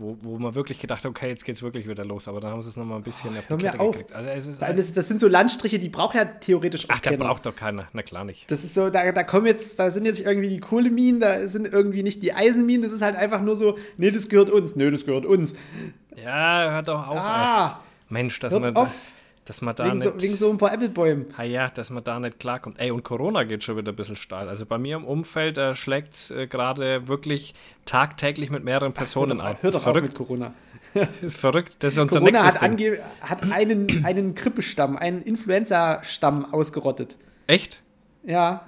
wo, wo man wirklich gedacht hat, okay, jetzt geht es wirklich wieder los, aber dann haben sie es nochmal ein bisschen oh, auf die Kette auf. gekriegt. Also das, das, sind so Landstriche, die braucht ja theoretisch auch Ach, der braucht doch keiner, na klar nicht. Das ist so, da, da kommen jetzt, da sind jetzt irgendwie die Kohleminen, da sind irgendwie nicht die Eisenminen, das ist halt einfach nur so, nee, das gehört uns, nee, das gehört uns. Ja, hört doch auf. Ah, Mensch, dass hört man auf. Dass man da wegen, nicht, so, wegen so ein paar Äpfelbäumen. Ah ja, dass man da nicht klarkommt. Ey, und Corona geht schon wieder ein bisschen steil. Also bei mir im Umfeld äh, schlägt es äh, gerade wirklich tagtäglich mit mehreren Personen Ach, hör ein. Hör doch auf mit Corona. ist verrückt. Das ist unser Corona nächstes hat, Ding. hat einen, einen Grippestamm, einen Influenza-Stamm ausgerottet. Echt? Ja.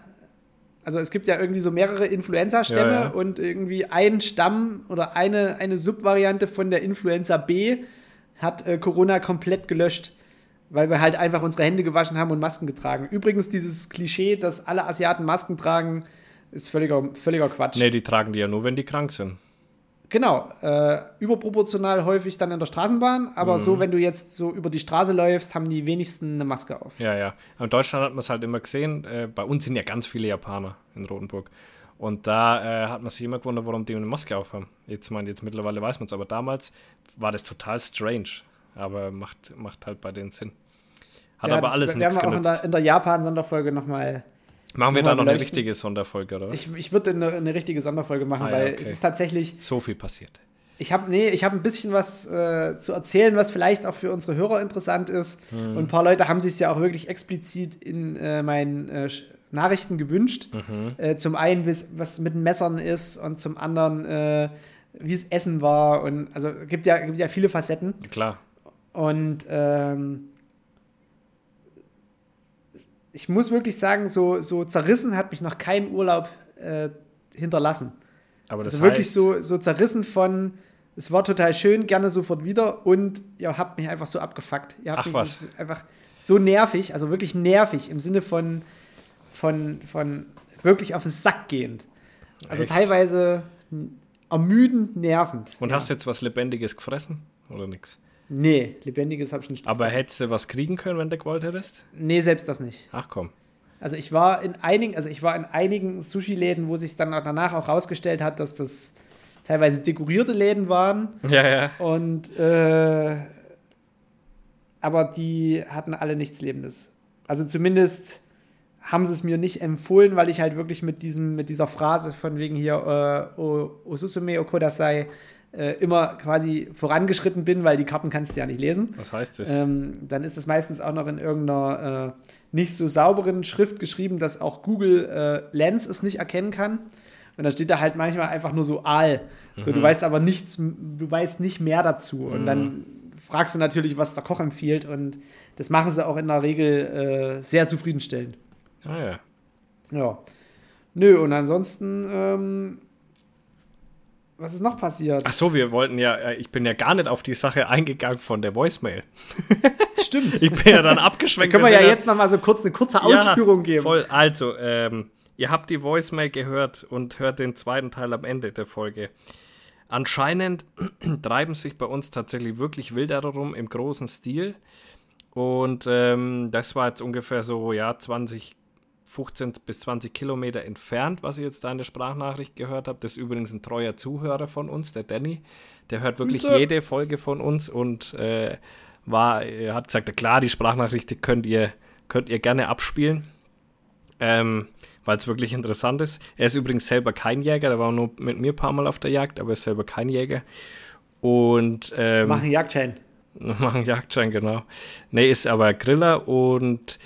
Also es gibt ja irgendwie so mehrere Influenza-Stämme ja, ja. und irgendwie ein Stamm oder eine, eine Subvariante von der Influenza B hat äh, Corona komplett gelöscht weil wir halt einfach unsere Hände gewaschen haben und Masken getragen. Übrigens, dieses Klischee, dass alle Asiaten Masken tragen, ist völliger, völliger Quatsch. Nee, die tragen die ja nur, wenn die krank sind. Genau, äh, überproportional häufig dann in der Straßenbahn, aber mhm. so, wenn du jetzt so über die Straße läufst, haben die wenigsten eine Maske auf. Ja, ja. In Deutschland hat man es halt immer gesehen. Äh, bei uns sind ja ganz viele Japaner in Rotenburg. Und da äh, hat man sich immer gewundert, warum die eine Maske aufhaben. Jetzt meine jetzt mittlerweile weiß man es, aber damals war das total strange. Aber macht, macht halt bei denen Sinn. Hat ja, aber alles nichts genutzt. Wir auch in der, der Japan-Sonderfolge nochmal. Machen wir da noch eine richtige Sonderfolge, oder? Ich, ich würde eine, eine, richtige Sonderfolge machen, ah, ja, weil okay. es ist tatsächlich. So viel passiert. Ich habe nee, ich ein bisschen was äh, zu erzählen, was vielleicht auch für unsere Hörer interessant ist. Hm. Und ein paar Leute haben sich ja auch wirklich explizit in äh, meinen äh, Nachrichten gewünscht. Mhm. Äh, zum einen, was mit Messern ist und zum anderen, äh, wie es Essen war. Und also gibt ja, gibt ja viele Facetten. Klar. Und ähm, ich muss wirklich sagen, so, so zerrissen hat mich noch kein Urlaub äh, hinterlassen. Aber das also wirklich so, so zerrissen von, es war total schön, gerne sofort wieder und ihr habt mich einfach so abgefuckt. Ihr habt Ach mich was. einfach so nervig, also wirklich nervig im Sinne von, von, von wirklich auf den Sack gehend. Also Echt? teilweise ermüdend nervend. Und ja. hast du jetzt was Lebendiges gefressen oder nichts? Nee, Lebendiges habe ich nicht. Aber hättest du was kriegen können, wenn du gewollt hättest? Nee, selbst das nicht. Ach komm. Also ich war in einigen, also ich war in einigen Sushi-Läden, wo sich dann danach auch rausgestellt hat, dass das teilweise dekorierte Läden waren. Ja, ja. Und äh, aber die hatten alle nichts Lebendes. Also zumindest haben sie es mir nicht empfohlen, weil ich halt wirklich mit diesem, mit dieser Phrase von wegen hier äh, Osusume Okodasai äh, immer quasi vorangeschritten bin, weil die Karten kannst du ja nicht lesen. Was heißt das? Ähm, dann ist das meistens auch noch in irgendeiner äh, nicht so sauberen Schrift geschrieben, dass auch Google äh, Lens es nicht erkennen kann. Und dann steht da halt manchmal einfach nur so Aal. So, mhm. du weißt aber nichts, du weißt nicht mehr dazu. Und dann mhm. fragst du natürlich, was der Koch empfiehlt. Und das machen sie auch in der Regel äh, sehr zufriedenstellend. Ah ja. Ja. Nö, und ansonsten ähm, was ist noch passiert? Ach so, wir wollten ja, äh, ich bin ja gar nicht auf die Sache eingegangen von der Voicemail. Stimmt. ich bin ja dann abgeschwenkt. Da können wir ja jetzt noch mal so kurz eine kurze Ausführung ja, geben. Voll. Also, ähm, ihr habt die Voicemail gehört und hört den zweiten Teil am Ende der Folge. Anscheinend treiben sich bei uns tatsächlich wirklich Wilderer rum im großen Stil. Und ähm, das war jetzt ungefähr so, ja, 20 15 bis 20 Kilometer entfernt, was ich jetzt da in der Sprachnachricht gehört habe. Das ist übrigens ein treuer Zuhörer von uns, der Danny. Der hört wirklich Grüße. jede Folge von uns und äh, war, er hat gesagt, klar, die Sprachnachricht könnt ihr, könnt ihr gerne abspielen. Ähm, weil es wirklich interessant ist. Er ist übrigens selber kein Jäger, der war nur mit mir ein paar Mal auf der Jagd, aber er ist selber kein Jäger. Und ähm, machen Jagdschein. Machen Jagdschein, genau. Nee, ist aber Griller und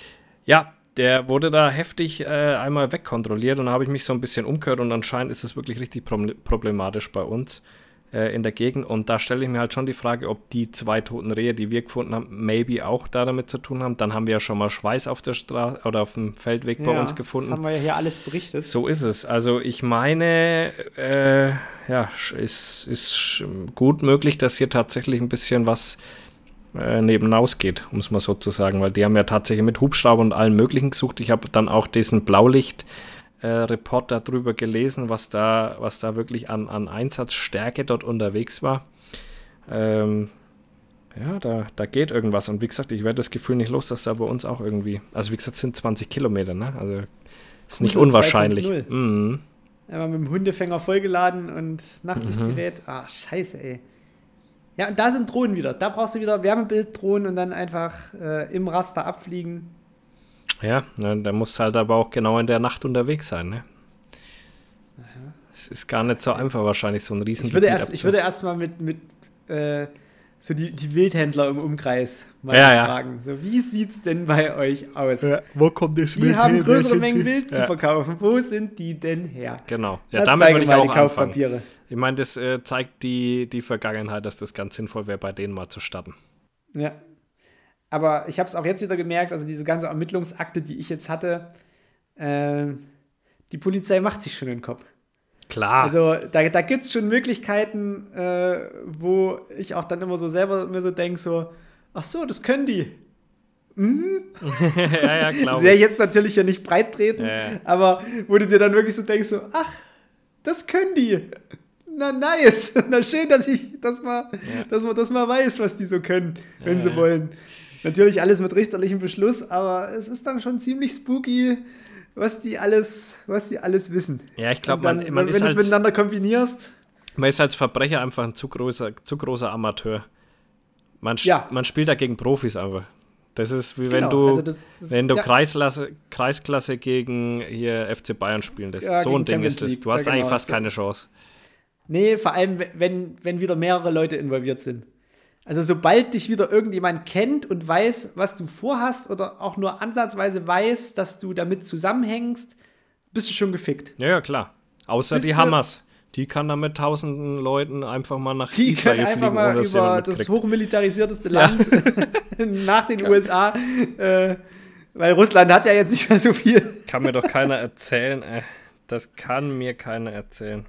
ja, der wurde da heftig äh, einmal wegkontrolliert und da habe ich mich so ein bisschen umgehört und anscheinend ist es wirklich richtig problematisch bei uns äh, in der Gegend. Und da stelle ich mir halt schon die Frage, ob die zwei toten Rehe, die wir gefunden haben, maybe auch da damit zu tun haben. Dann haben wir ja schon mal Schweiß auf der Straße oder auf dem Feldweg bei uns gefunden. Das haben wir ja hier alles berichtet. So ist es. Also ich meine, äh, ja, ist, ist gut möglich, dass hier tatsächlich ein bisschen was äh, nebenaus geht, um es mal so zu sagen, weil die haben ja tatsächlich mit Hubschrauber und allem Möglichen gesucht. Ich habe dann auch diesen Blaulicht-Report äh, darüber gelesen, was da, was da wirklich an, an Einsatzstärke dort unterwegs war. Ähm, ja, da, da geht irgendwas. Und wie gesagt, ich werde das Gefühl nicht los, dass da bei uns auch irgendwie, also wie gesagt, es sind 20 Kilometer, ne? Also ist nicht unwahrscheinlich. Mhm. Einmal mit dem Hundefänger vollgeladen und Nachtsichtgerät. Mhm. Ah, scheiße, ey. Ja, und da sind Drohnen wieder. Da brauchst du wieder Wärmebilddrohnen und dann einfach äh, im Raster abfliegen. Ja, da musst du halt aber auch genau in der Nacht unterwegs sein, ne? Es ist gar nicht so einfach wahrscheinlich, so ein riesen Ich würde erst, ich würde mal mit, mit äh, so die, die Wildhändler im Umkreis mal ja, fragen. Ja. So, wie sieht's denn bei euch aus? Ja, wo kommt das Wild Wir haben größere Mengen Wild zu verkaufen. Wo sind die denn her? Genau. Ja, Na, damit würde ich auch die Kaufpapiere. Anfangen. Ich meine, das äh, zeigt die, die Vergangenheit, dass das ganz sinnvoll wäre, bei denen mal zu starten. Ja. Aber ich habe es auch jetzt wieder gemerkt, also diese ganze Ermittlungsakte, die ich jetzt hatte, äh, die Polizei macht sich schon den Kopf. Klar. Also da, da gibt es schon Möglichkeiten, äh, wo ich auch dann immer so selber mir so denke, so, ach so, das können die. Mhm. ja, ja, klar. Das wäre jetzt natürlich ja nicht breit treten, ja, ja. aber wo du dir dann wirklich so denkst, so, ach, das können die na nice. Na schön, dass ich das mal, ja. dass man das mal weiß, was die so können, wenn ja, sie wollen. Natürlich alles mit richterlichem Beschluss, aber es ist dann schon ziemlich spooky, was die alles, was die alles wissen. Ja, ich glaube, man, man wenn du es miteinander kombinierst. Man ist als Verbrecher einfach ein zu großer, zu großer Amateur. Man, ja. man spielt dagegen Profis einfach. Das ist wie genau, wenn du, also das, das, wenn du ja. Kreisklasse, Kreisklasse gegen hier FC Bayern spielen lässt. Ja, so ein Ding ist das. Du hast eigentlich genau, fast keine Chance. Nee, vor allem, wenn, wenn wieder mehrere Leute involviert sind. Also sobald dich wieder irgendjemand kennt und weiß, was du vorhast oder auch nur ansatzweise weiß, dass du damit zusammenhängst, bist du schon gefickt. Ja, ja, klar. Außer bist die Hamas. Die kann dann mit tausenden Leuten einfach mal nach die Israel können einfach mal über das hochmilitarisierteste Land ja. nach den USA äh, Weil Russland hat ja jetzt nicht mehr so viel. Kann mir doch keiner erzählen, ey. Das kann mir keiner erzählen.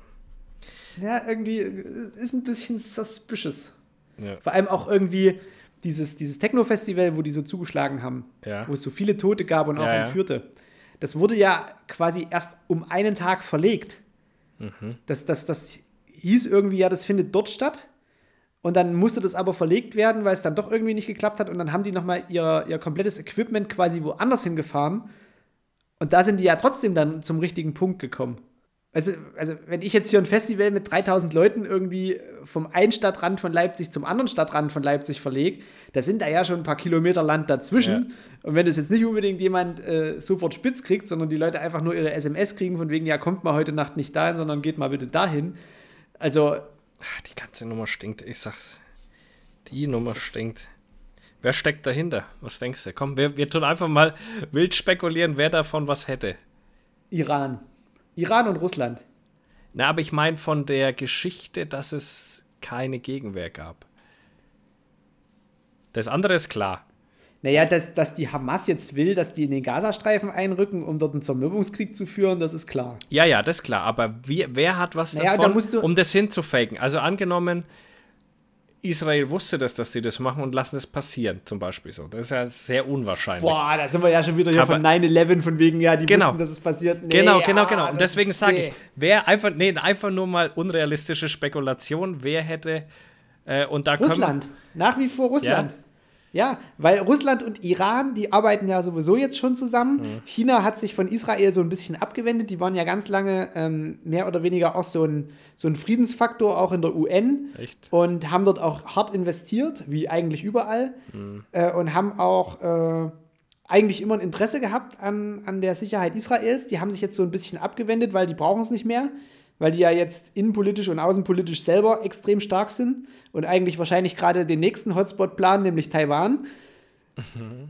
Ja, irgendwie ist ein bisschen suspicious. Ja. Vor allem auch irgendwie dieses, dieses Techno-Festival, wo die so zugeschlagen haben, ja. wo es so viele Tote gab und auch ja, entführte. Das wurde ja quasi erst um einen Tag verlegt. Mhm. Das, das, das hieß irgendwie, ja, das findet dort statt. Und dann musste das aber verlegt werden, weil es dann doch irgendwie nicht geklappt hat. Und dann haben die nochmal ihr, ihr komplettes Equipment quasi woanders hingefahren. Und da sind die ja trotzdem dann zum richtigen Punkt gekommen. Also, also, wenn ich jetzt hier ein Festival mit 3000 Leuten irgendwie vom einen Stadtrand von Leipzig zum anderen Stadtrand von Leipzig verlege, da sind da ja schon ein paar Kilometer Land dazwischen. Ja. Und wenn das jetzt nicht unbedingt jemand äh, sofort spitz kriegt, sondern die Leute einfach nur ihre SMS kriegen, von wegen, ja, kommt mal heute Nacht nicht dahin, sondern geht mal bitte dahin. Also. Ach, die ganze Nummer stinkt, ich sag's. Die Nummer stinkt. Wer steckt dahinter? Was denkst du? Komm, wir, wir tun einfach mal wild spekulieren, wer davon was hätte. Iran. Iran und Russland. Na, aber ich meine von der Geschichte, dass es keine Gegenwehr gab. Das andere ist klar. Naja, dass, dass die Hamas jetzt will, dass die in den Gazastreifen einrücken, um dort einen Zermürbungskrieg zu führen, das ist klar. Ja, ja, das ist klar. Aber wie, wer hat was naja, davon, da um das hinzufaken? Also angenommen, Israel wusste das, dass sie das machen und lassen es passieren, zum Beispiel so. Das ist ja sehr unwahrscheinlich. Boah, da sind wir ja schon wieder hier Aber, von 9-11, von wegen, ja, die genau, wussten, dass es passiert. Nee, genau, genau, genau. Ah, und deswegen sage ich, wer einfach, nee, einfach nur mal unrealistische Spekulation, wer hätte, äh, und da Russland, nach wie vor Russland. Ja? Ja, weil Russland und Iran, die arbeiten ja sowieso jetzt schon zusammen. Mhm. China hat sich von Israel so ein bisschen abgewendet. Die waren ja ganz lange ähm, mehr oder weniger auch so ein, so ein Friedensfaktor auch in der UN. Echt? Und haben dort auch hart investiert, wie eigentlich überall. Mhm. Äh, und haben auch äh, eigentlich immer ein Interesse gehabt an, an der Sicherheit Israels. Die haben sich jetzt so ein bisschen abgewendet, weil die brauchen es nicht mehr weil die ja jetzt innenpolitisch und außenpolitisch selber extrem stark sind und eigentlich wahrscheinlich gerade den nächsten Hotspot planen, nämlich Taiwan. Mhm.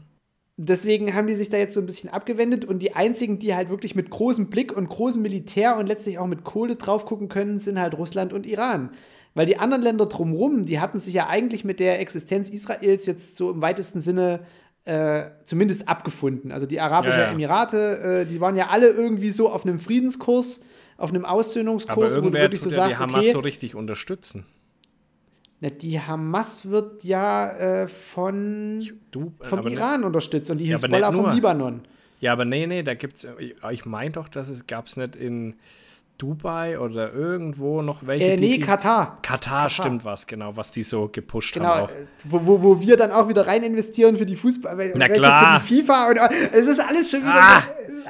Deswegen haben die sich da jetzt so ein bisschen abgewendet und die einzigen, die halt wirklich mit großem Blick und großem Militär und letztlich auch mit Kohle drauf gucken können, sind halt Russland und Iran. Weil die anderen Länder drumherum, die hatten sich ja eigentlich mit der Existenz Israels jetzt so im weitesten Sinne äh, zumindest abgefunden. Also die Arabischen ja, ja. Emirate, äh, die waren ja alle irgendwie so auf einem Friedenskurs auf einem Aussöhnungskurs, wo du wirklich so sagst, die Hamas okay, so richtig unterstützen. Na, die Hamas wird ja äh, von du, vom Iran ne, unterstützt und die Hisbollah ja, vom Libanon. Ja, aber nee, nee, da gibt's, ich meine doch, dass es gab es nicht in Dubai oder irgendwo noch welche. Äh, nee, die, Katar. Katar. Katar. stimmt was, genau, was die so gepusht genau, haben. Genau, wo, wo, wo wir dann auch wieder rein investieren für die Fußball, Na klar. für die FIFA und es ist alles schon wieder. Ah,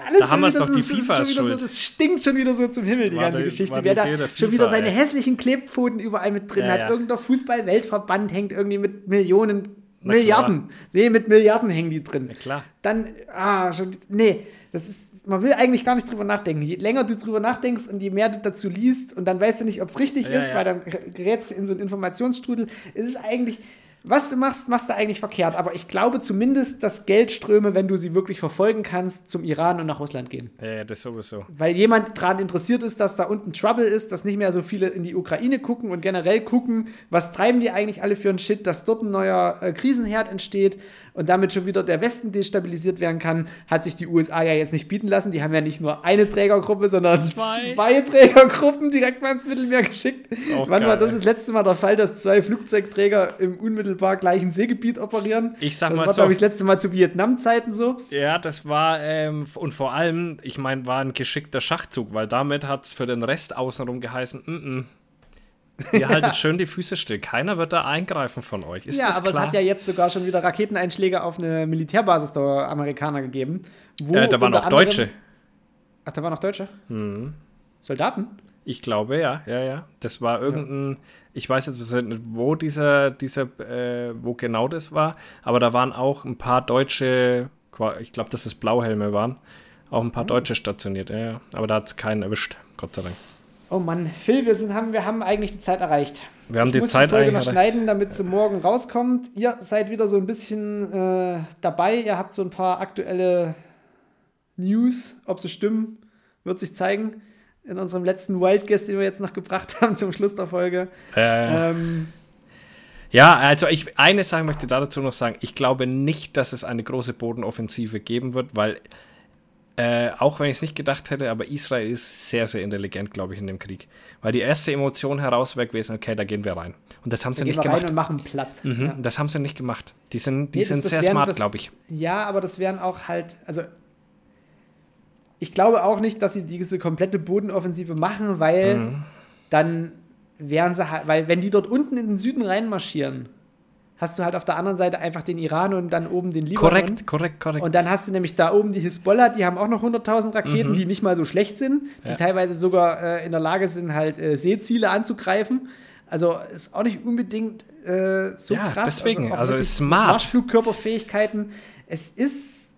alles da haben wir es doch, die FIFA ist schon so, Das stinkt schon wieder so zum Himmel, die ganze die, Geschichte. Wer da FIFA, schon wieder seine ey. hässlichen Klebpfoten überall mit drin ja, hat. Ja. Irgendein Fußball-Weltverband hängt irgendwie mit Millionen Milliarden. Nee, mit Milliarden hängen die drin. Na klar. Dann, ah, schon, nee, das ist, man will eigentlich gar nicht drüber nachdenken. Je länger du drüber nachdenkst und je mehr du dazu liest und dann weißt du nicht, ob es richtig ja, ist, ja. weil dann gerätst du in so einen Informationsstrudel. Es ist eigentlich, was du machst, machst du eigentlich verkehrt. Aber ich glaube zumindest, dass Geldströme, wenn du sie wirklich verfolgen kannst, zum Iran und nach Russland gehen. Ja, ja das sowieso. Weil jemand daran interessiert ist, dass da unten Trouble ist, dass nicht mehr so viele in die Ukraine gucken und generell gucken, was treiben die eigentlich alle für einen Shit, dass dort ein neuer äh, Krisenherd entsteht und damit schon wieder der Westen destabilisiert werden kann, hat sich die USA ja jetzt nicht bieten lassen. Die haben ja nicht nur eine Trägergruppe, sondern zwei, zwei Trägergruppen direkt mal ins Mittelmeer geschickt. Wann war das das letzte Mal der Fall, dass zwei Flugzeugträger im unmittelbar gleichen Seegebiet operieren? Ich sag das mal war, so. glaube ich, das letzte Mal zu Vietnam-Zeiten so. Ja, das war, ähm, und vor allem, ich meine, war ein geschickter Schachzug, weil damit hat es für den Rest außenrum geheißen, mm -mm, Ihr haltet schön die Füße still. Keiner wird da eingreifen von euch. Ist ja, aber klar? es hat ja jetzt sogar schon wieder Raketeneinschläge auf eine Militärbasis der Amerikaner gegeben. Äh, da waren auch Deutsche. Ach, da waren auch Deutsche? Mhm. Soldaten? Ich glaube, ja, ja, ja. Das war irgendein, ja. ich weiß jetzt nicht, wo dieser, dieser, äh, wo genau das war, aber da waren auch ein paar deutsche, ich glaube, dass es Blauhelme waren, auch ein paar mhm. Deutsche stationiert, ja, ja. Aber da hat es keinen erwischt, Gott sei Dank. Oh Mann, Phil, wir, sind, haben, wir haben eigentlich die Zeit erreicht. Wir haben ich die muss Zeit die Folge noch schneiden, damit sie morgen rauskommt. Ihr seid wieder so ein bisschen äh, dabei. Ihr habt so ein paar aktuelle News. Ob sie stimmen, wird sich zeigen. In unserem letzten Wild Guest, den wir jetzt noch gebracht haben zum Schluss der Folge. Äh, ähm, Ja, also ich eine Sache möchte dazu noch sagen. Ich glaube nicht, dass es eine große Bodenoffensive geben wird, weil äh, auch wenn ich es nicht gedacht hätte, aber Israel ist sehr, sehr intelligent, glaube ich, in dem Krieg. Weil die erste Emotion heraus wäre gewesen, okay, da gehen wir rein. Und das haben da sie nicht gemacht. und machen platt. Mhm, ja. Das haben sie nicht gemacht. Die sind, die nee, sind das, das sehr smart, glaube ich. Ja, aber das wären auch halt, also ich glaube auch nicht, dass sie diese komplette Bodenoffensive machen, weil mhm. dann wären sie halt, weil wenn die dort unten in den Süden reinmarschieren, hast du halt auf der anderen Seite einfach den Iran und dann oben den Libanon. Korrekt, korrekt, korrekt. Und dann hast du nämlich da oben die Hisbollah, die haben auch noch 100.000 Raketen, mhm. die nicht mal so schlecht sind, die ja. teilweise sogar äh, in der Lage sind, halt äh, Seeziele anzugreifen. Also ist auch nicht unbedingt äh, so ja, krass. Deswegen, also, also ist smart. Marschflugkörperfähigkeiten. Es ist,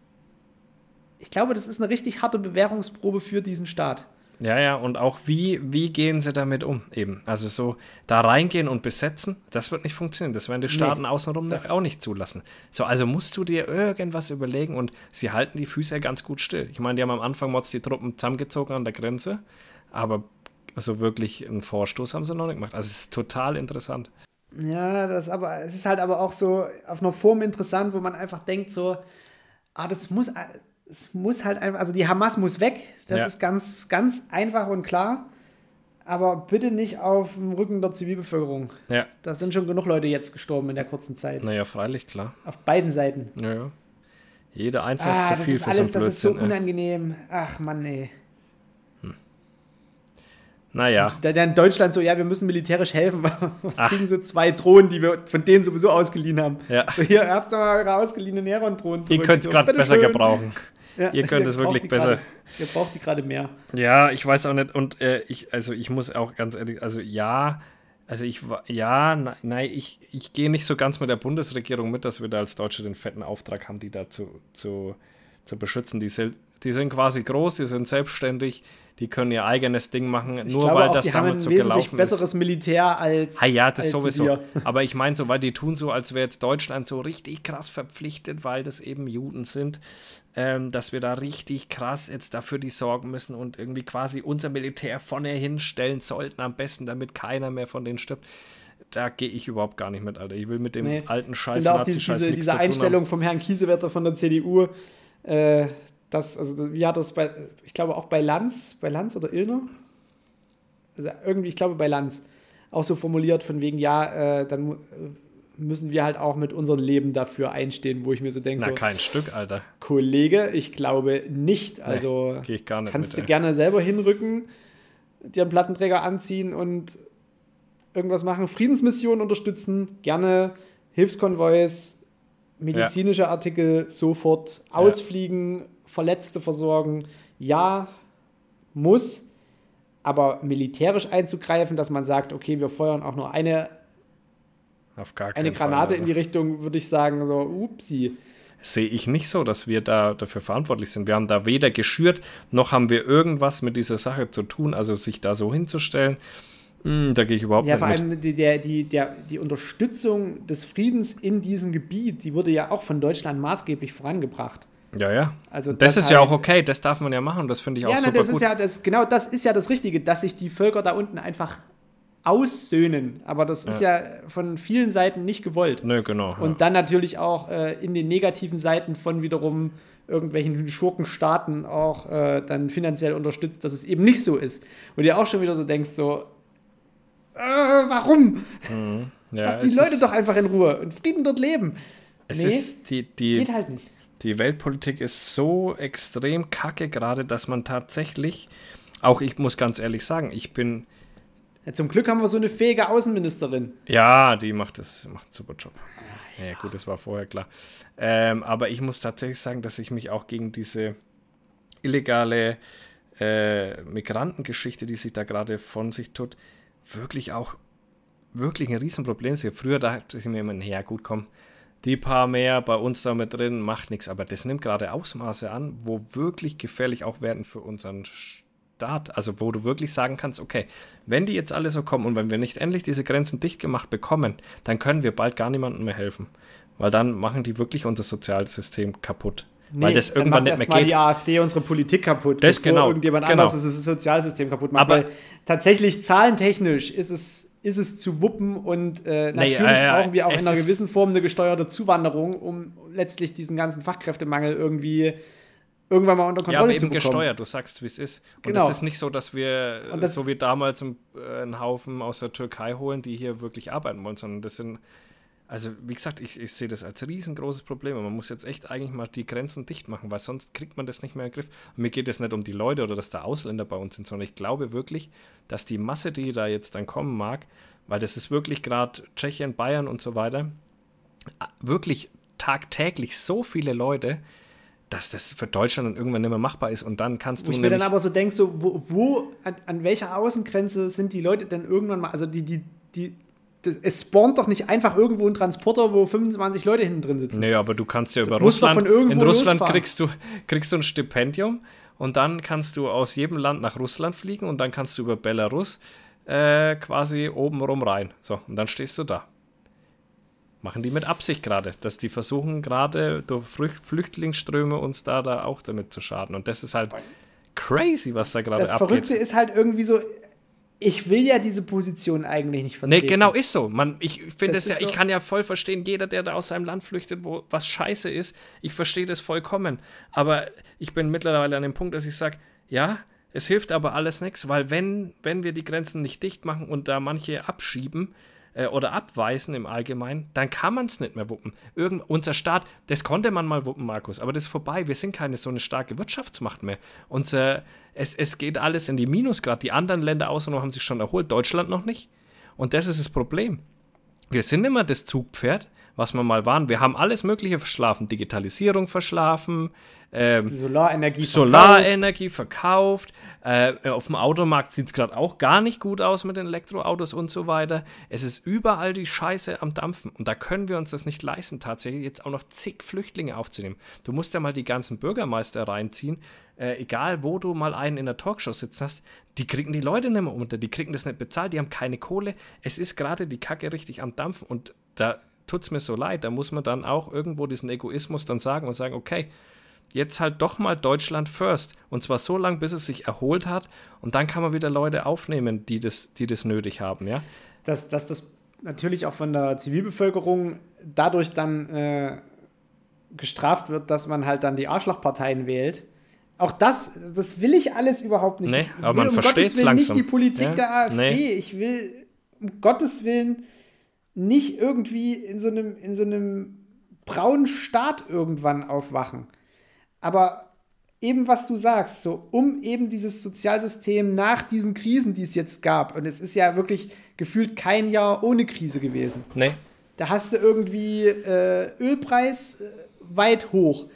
ich glaube, das ist eine richtig harte Bewährungsprobe für diesen Staat. Ja, ja, und auch wie, wie gehen sie damit um eben? Also so da reingehen und besetzen, das wird nicht funktionieren. Das werden die Staaten nee, außenrum auch nicht zulassen. So, also musst du dir irgendwas überlegen und sie halten die Füße ganz gut still. Ich meine, die haben am Anfang Mods die Truppen zusammengezogen an der Grenze, aber so wirklich einen Vorstoß haben sie noch nicht gemacht. Also es ist total interessant. Ja, das aber, es ist halt aber auch so auf einer Form interessant, wo man einfach denkt, so, ah, das muss, es muss halt einfach, also die Hamas muss weg, das ja. ist ganz, ganz einfach und klar. Aber bitte nicht auf dem Rücken der Zivilbevölkerung. Ja. Da sind schon genug Leute jetzt gestorben in der kurzen Zeit. Naja, freilich, klar. Auf beiden Seiten. Ja, ja. Jeder Einzelne ah, ist zu viel ist für alles, so ein Das ist so unangenehm. Ach Mann, ey. Hm. Naja. Und dann in Deutschland so, ja, wir müssen militärisch helfen. Was Ach. kriegen sie? Zwei Drohnen, die wir von denen sowieso ausgeliehen haben. Ja. So, hier, habt ihr mal eure ausgeliehenen Heron-Drohnen zurück. Ihr könnt es gerade besser schön. gebrauchen. Ja, ihr könnt es wirklich besser. Grade, ihr braucht die gerade mehr. Ja, ich weiß auch nicht. Und äh, ich, also ich muss auch ganz ehrlich, also ja, also ich ja, nein, nein ich, ich gehe nicht so ganz mit der Bundesregierung mit, dass wir da als Deutsche den fetten Auftrag haben, die da zu, zu, zu beschützen. Die, die sind quasi groß, die sind selbstständig, die können ihr eigenes Ding machen, ich nur weil auch, das damit so gelaufen ist. besseres Militär als. Ah ja, das sowieso. Wir. Aber ich meine so, weil die tun so, als wäre jetzt Deutschland so richtig krass verpflichtet, weil das eben Juden sind, ähm, dass wir da richtig krass jetzt dafür die sorgen müssen und irgendwie quasi unser Militär vorne hinstellen sollten, am besten, damit keiner mehr von denen stirbt da gehe ich überhaupt gar nicht mit, Alter. Ich will mit dem nee. alten Scheiß. Ich finde auch diese, diese, diese Einstellung vom Herrn Kiesewetter von der CDU, äh, das, also wie hat das bei, ich glaube auch bei Lanz, bei Lanz oder Illner? Also irgendwie, ich glaube bei Lanz, auch so formuliert von wegen, ja, äh, dann müssen wir halt auch mit unserem Leben dafür einstehen, wo ich mir so denke. Na, so, kein Stück, Alter. Kollege, ich glaube nicht. Also nee, ich gar nicht kannst mit, du gerne selber hinrücken, dir einen Plattenträger anziehen und irgendwas machen. Friedensmissionen unterstützen, gerne Hilfskonvois, medizinische ja. Artikel sofort ausfliegen, ja. Verletzte versorgen. Ja, muss, aber militärisch einzugreifen, dass man sagt, okay, wir feuern auch nur eine, eine Granate Fall, in die Richtung, würde ich sagen, so, upsi. Sehe ich nicht so, dass wir da dafür verantwortlich sind. Wir haben da weder geschürt, noch haben wir irgendwas mit dieser Sache zu tun, also sich da so hinzustellen. Hm, da gehe ich überhaupt ja, nicht Ja, vor allem die, der, die, der, die Unterstützung des Friedens in diesem Gebiet, die wurde ja auch von Deutschland maßgeblich vorangebracht. Ja, ja. Also das, das ist halt, ja auch okay, das darf man ja machen, das finde ich auch ja, super das gut. Ist ja, das, genau das ist ja das Richtige, dass sich die Völker da unten einfach aussöhnen. Aber das ja. ist ja von vielen Seiten nicht gewollt. Nö, genau. Und ja. dann natürlich auch äh, in den negativen Seiten von wiederum irgendwelchen Schurkenstaaten auch äh, dann finanziell unterstützt, dass es eben nicht so ist. Und dir auch schon wieder so denkst, so, äh, warum? Mhm. Ja, Lass die Leute doch einfach in Ruhe und Frieden dort leben. Es nee, ist die, die, geht halt nicht die Weltpolitik ist so extrem kacke gerade, dass man tatsächlich, auch ich muss ganz ehrlich sagen, ich bin. Ja, zum Glück haben wir so eine fähige Außenministerin. Ja, die macht das, macht einen super Job. Ja, ja gut, das war vorher klar. Ähm, aber ich muss tatsächlich sagen, dass ich mich auch gegen diese illegale äh, Migrantengeschichte, die sich da gerade von sich tut, wirklich auch wirklich ein Riesenproblem sehe. Früher dachte ich mir immer, ja gut, komm, die paar mehr bei uns da mit drin, macht nichts. Aber das nimmt gerade Ausmaße an, wo wirklich gefährlich auch werden für unseren Staat. Also wo du wirklich sagen kannst, okay, wenn die jetzt alle so kommen und wenn wir nicht endlich diese Grenzen dicht gemacht bekommen, dann können wir bald gar niemandem mehr helfen. Weil dann machen die wirklich unser Sozialsystem kaputt. Nee, weil das irgendwann nicht mehr geht. die AfD unsere Politik kaputt, das bevor genau, irgendjemand genau. anderes das Sozialsystem kaputt macht. Aber weil tatsächlich zahlentechnisch ist es ist es zu wuppen und äh, natürlich nee, äh, brauchen wir auch in einer gewissen Form eine gesteuerte Zuwanderung, um letztlich diesen ganzen Fachkräftemangel irgendwie irgendwann mal unter Kontrolle ja, aber eben gesteuert, du sagst, wie es ist. Und genau. es ist nicht so, dass wir das, so wie damals einen, äh, einen Haufen aus der Türkei holen, die hier wirklich arbeiten wollen, sondern das sind also, wie gesagt, ich, ich sehe das als riesengroßes Problem. Man muss jetzt echt eigentlich mal die Grenzen dicht machen, weil sonst kriegt man das nicht mehr in den Griff. Und mir geht es nicht um die Leute oder dass da Ausländer bei uns sind, sondern ich glaube wirklich, dass die Masse, die da jetzt dann kommen mag, weil das ist wirklich gerade Tschechien, Bayern und so weiter, wirklich tagtäglich so viele Leute, dass das für Deutschland dann irgendwann nicht mehr machbar ist und dann kannst du. Wo ich mir dann aber so denke, so, wo, wo an, an, welcher Außengrenze sind die Leute denn irgendwann mal, also die, die, die das, es spawnt doch nicht einfach irgendwo ein Transporter, wo 25 Leute hinten drin sitzen. Nee, aber du kannst ja über das Russland. in Russland kriegst du, kriegst du ein Stipendium und dann kannst du aus jedem Land nach Russland fliegen und dann kannst du über Belarus äh, quasi oben rum rein. So, und dann stehst du da. Machen die mit Absicht gerade, dass die versuchen gerade durch Flüchtlingsströme uns da, da auch damit zu schaden. Und das ist halt crazy, was da gerade abgeht. Das Verrückte ist halt irgendwie so, ich will ja diese Position eigentlich nicht vertreten. Nee, genau, ist so. Man, ich finde es ja, so ich kann ja voll verstehen, jeder, der da aus seinem Land flüchtet, wo was scheiße ist, ich verstehe das vollkommen. Aber ich bin mittlerweile an dem Punkt, dass ich sage, ja, es hilft aber alles nichts, weil wenn, wenn wir die Grenzen nicht dicht machen und da manche abschieben, äh, oder abweisen im Allgemeinen, dann kann man es nicht mehr wuppen. Irgend, unser Staat, das konnte man mal wuppen, Markus, aber das ist vorbei. Wir sind keine so eine starke Wirtschaftsmacht mehr. Unser, es, es geht alles in die Minusgrad. Die anderen Länder außenrum haben sich schon erholt, Deutschland noch nicht. Und das ist das Problem. Wir sind immer das Zugpferd, was wir mal waren. Wir haben alles Mögliche verschlafen. Digitalisierung verschlafen, ähm, Solarenergie verkauft. Solarenergie verkauft. Äh, auf dem Automarkt sieht es gerade auch gar nicht gut aus mit den Elektroautos und so weiter. Es ist überall die Scheiße am Dampfen. Und da können wir uns das nicht leisten, tatsächlich jetzt auch noch zig Flüchtlinge aufzunehmen. Du musst ja mal die ganzen Bürgermeister reinziehen. Äh, egal, wo du mal einen in der Talkshow sitzen hast, die kriegen die Leute nicht mehr unter. Die kriegen das nicht bezahlt, die haben keine Kohle. Es ist gerade die Kacke richtig am Dampfen. Und da tut es mir so leid. Da muss man dann auch irgendwo diesen Egoismus dann sagen und sagen, okay, jetzt halt doch mal Deutschland first. Und zwar so lange, bis es sich erholt hat. Und dann kann man wieder Leute aufnehmen, die das, die das nötig haben, ja. Dass, dass das natürlich auch von der Zivilbevölkerung dadurch dann äh, gestraft wird, dass man halt dann die Arschlochparteien wählt. Auch das, das will ich alles überhaupt nicht. Nee, ich aber man um versteht es langsam. nicht die Politik ja? der AfD. Nee. Ich will um Gottes Willen nicht irgendwie in so einem, in so einem braunen Staat irgendwann aufwachen. Aber eben was du sagst, so um eben dieses Sozialsystem nach diesen Krisen, die es jetzt gab, und es ist ja wirklich gefühlt kein Jahr ohne Krise gewesen. Nee. Da hast du irgendwie äh, Ölpreis äh, weit hoch.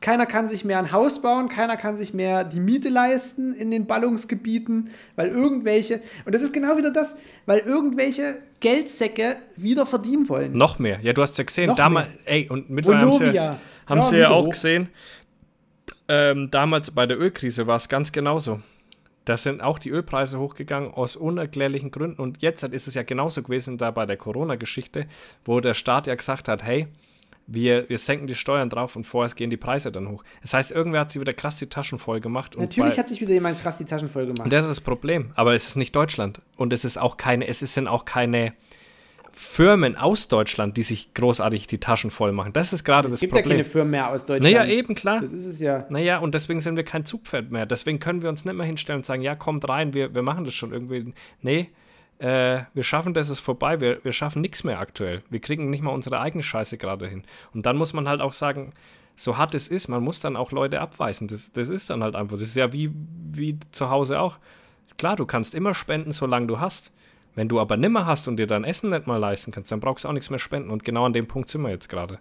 Keiner kann sich mehr ein Haus bauen, keiner kann sich mehr die Miete leisten in den Ballungsgebieten, weil irgendwelche, und das ist genau wieder das, weil irgendwelche Geldsäcke wieder verdienen wollen. Noch mehr. Ja, du hast ja gesehen, damals, ey, und mittlerweile haben sie, ja, haben sie ja auch gesehen, ähm, damals bei der Ölkrise war es ganz genauso. Da sind auch die Ölpreise hochgegangen aus unerklärlichen Gründen. Und jetzt ist es ja genauso gewesen da bei der Corona-Geschichte, wo der Staat ja gesagt hat, hey, wir, wir senken die Steuern drauf und vorerst gehen die Preise dann hoch. Das heißt, irgendwer hat sich wieder krass die Taschen voll gemacht. Natürlich hat sich wieder jemand krass die Taschen voll gemacht. Und das ist das Problem. Aber es ist nicht Deutschland. Und es ist auch keine, es sind auch keine Firmen aus Deutschland, die sich großartig die Taschen voll machen. Das ist gerade das Problem. Es gibt ja keine Firmen mehr aus Deutschland. Naja, eben, klar. Das ist es ja. Naja, und deswegen sind wir kein Zugpferd mehr. Deswegen können wir uns nicht mehr hinstellen und sagen, ja, kommt rein, wir, wir machen das schon irgendwie. Nee, äh, wir schaffen das, ist vorbei. Wir, wir schaffen nichts mehr aktuell. Wir kriegen nicht mal unsere eigene Scheiße gerade hin. Und dann muss man halt auch sagen, so hart es ist, man muss dann auch Leute abweisen. Das, das ist dann halt einfach. Das ist ja wie, wie zu Hause auch. Klar, du kannst immer spenden, solange du hast. Wenn du aber nimmer hast und dir dein Essen nicht mal leisten kannst, dann brauchst du auch nichts mehr spenden. Und genau an dem Punkt sind wir jetzt gerade.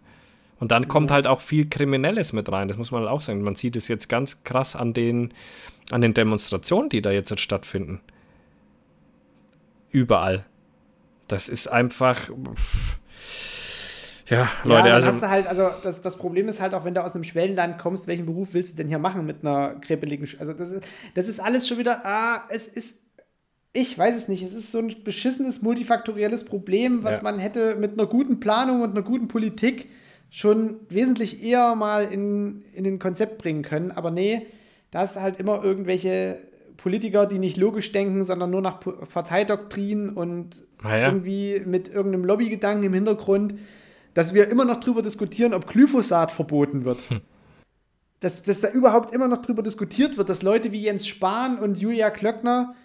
Und dann kommt halt auch viel Kriminelles mit rein, das muss man halt auch sagen. Man sieht es jetzt ganz krass an den, an den Demonstrationen, die da jetzt, jetzt stattfinden. Überall. Das ist einfach. Ja, Leute, ja, also. Hast du halt, also das, das Problem ist halt auch, wenn du aus einem Schwellenland kommst, welchen Beruf willst du denn hier machen mit einer krepeligen. Sch also, das ist, das ist alles schon wieder. Ah, es ist ich weiß es nicht. Es ist so ein beschissenes multifaktorielles Problem, was ja. man hätte mit einer guten Planung und einer guten Politik schon wesentlich eher mal in, in ein Konzept bringen können. Aber nee, da hast du halt immer irgendwelche Politiker, die nicht logisch denken, sondern nur nach Parteidoktrin und ah ja. irgendwie mit irgendeinem Lobbygedanken im Hintergrund, dass wir immer noch darüber diskutieren, ob Glyphosat verboten wird. Hm. Dass, dass da überhaupt immer noch darüber diskutiert wird, dass Leute wie Jens Spahn und Julia Klöckner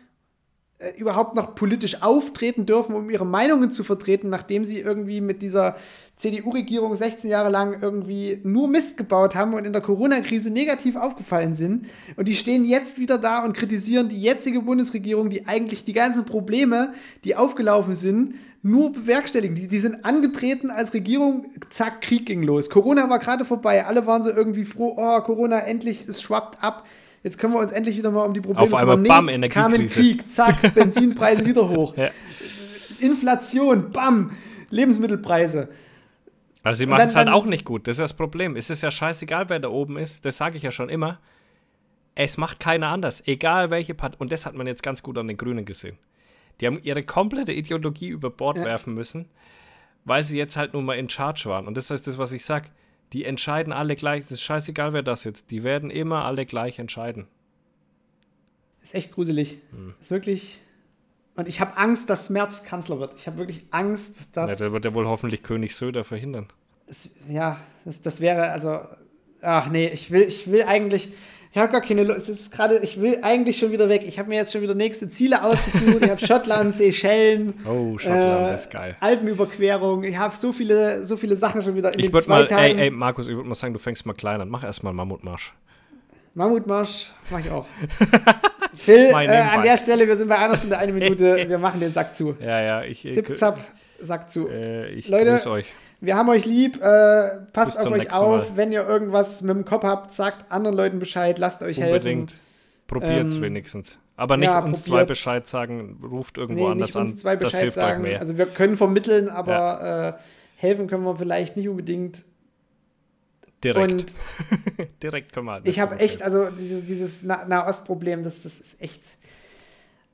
überhaupt noch politisch auftreten dürfen, um ihre Meinungen zu vertreten, nachdem sie irgendwie mit dieser CDU-Regierung 16 Jahre lang irgendwie nur Mist gebaut haben und in der Corona-Krise negativ aufgefallen sind. Und die stehen jetzt wieder da und kritisieren die jetzige Bundesregierung, die eigentlich die ganzen Probleme, die aufgelaufen sind, nur bewerkstelligen. Die, die sind angetreten als Regierung, zack, Krieg ging los. Corona war gerade vorbei, alle waren so irgendwie froh, oh, Corona, endlich, es schwappt ab jetzt können wir uns endlich wieder mal um die Probleme Auf einmal, bam, Energiekrise. Krieg, zack, Benzinpreise wieder hoch. Ja. Inflation, bam, Lebensmittelpreise. Also sie machen es halt auch nicht gut, das ist das Problem. Es ist ja scheißegal, wer da oben ist, das sage ich ja schon immer. Es macht keiner anders, egal welche Partei. Und das hat man jetzt ganz gut an den Grünen gesehen. Die haben ihre komplette Ideologie über Bord ja. werfen müssen, weil sie jetzt halt nun mal in Charge waren. Und das ist das, was ich sage. Die entscheiden alle gleich. Es ist scheißegal, wer das jetzt. Die werden immer alle gleich entscheiden. Ist echt gruselig. Hm. Ist wirklich. Und ich habe Angst, dass Merz Kanzler wird. Ich habe wirklich Angst, dass. Ja, der wird ja wohl hoffentlich König Söder verhindern. Es, ja, das, das wäre also. Ach nee, ich will, ich will eigentlich. Ich habe gar keine Lust. Es ist gerade, ich will eigentlich schon wieder weg. Ich habe mir jetzt schon wieder nächste Ziele ausgesucht. ich habe Schottland, Seychellen. Oh, Schottland äh, ist geil. Alpenüberquerung. Ich habe so viele, so viele Sachen schon wieder in ich den zwei mal, Tagen. Ey, ey, Markus, ich würde mal sagen, du fängst mal klein an. Mach erstmal Mammutmarsch. Mammutmarsch mache ich auch. Phil, äh, an der Stelle, wir sind bei einer Stunde, eine Minute. wir machen den Sack zu. Ja, ja. Ich, Zip, zap, Sack zu. Äh, ich Leute, euch. Wir haben euch lieb, äh, passt auf euch auf. Mal. Wenn ihr irgendwas mit dem Kopf habt, sagt anderen Leuten Bescheid, lasst euch Unbedingt. helfen. Probiert es ähm, wenigstens. Aber nicht ja, uns probiert's. zwei Bescheid sagen, ruft irgendwo nee, anders nicht uns an. Zwei Bescheid das hilft sagen. mehr. Also wir können vermitteln, aber ja. äh, helfen können wir vielleicht nicht unbedingt. Direkt. Und Direkt können wir halt Ich habe echt, also dieses, dieses Nahostproblem, das, das ist echt.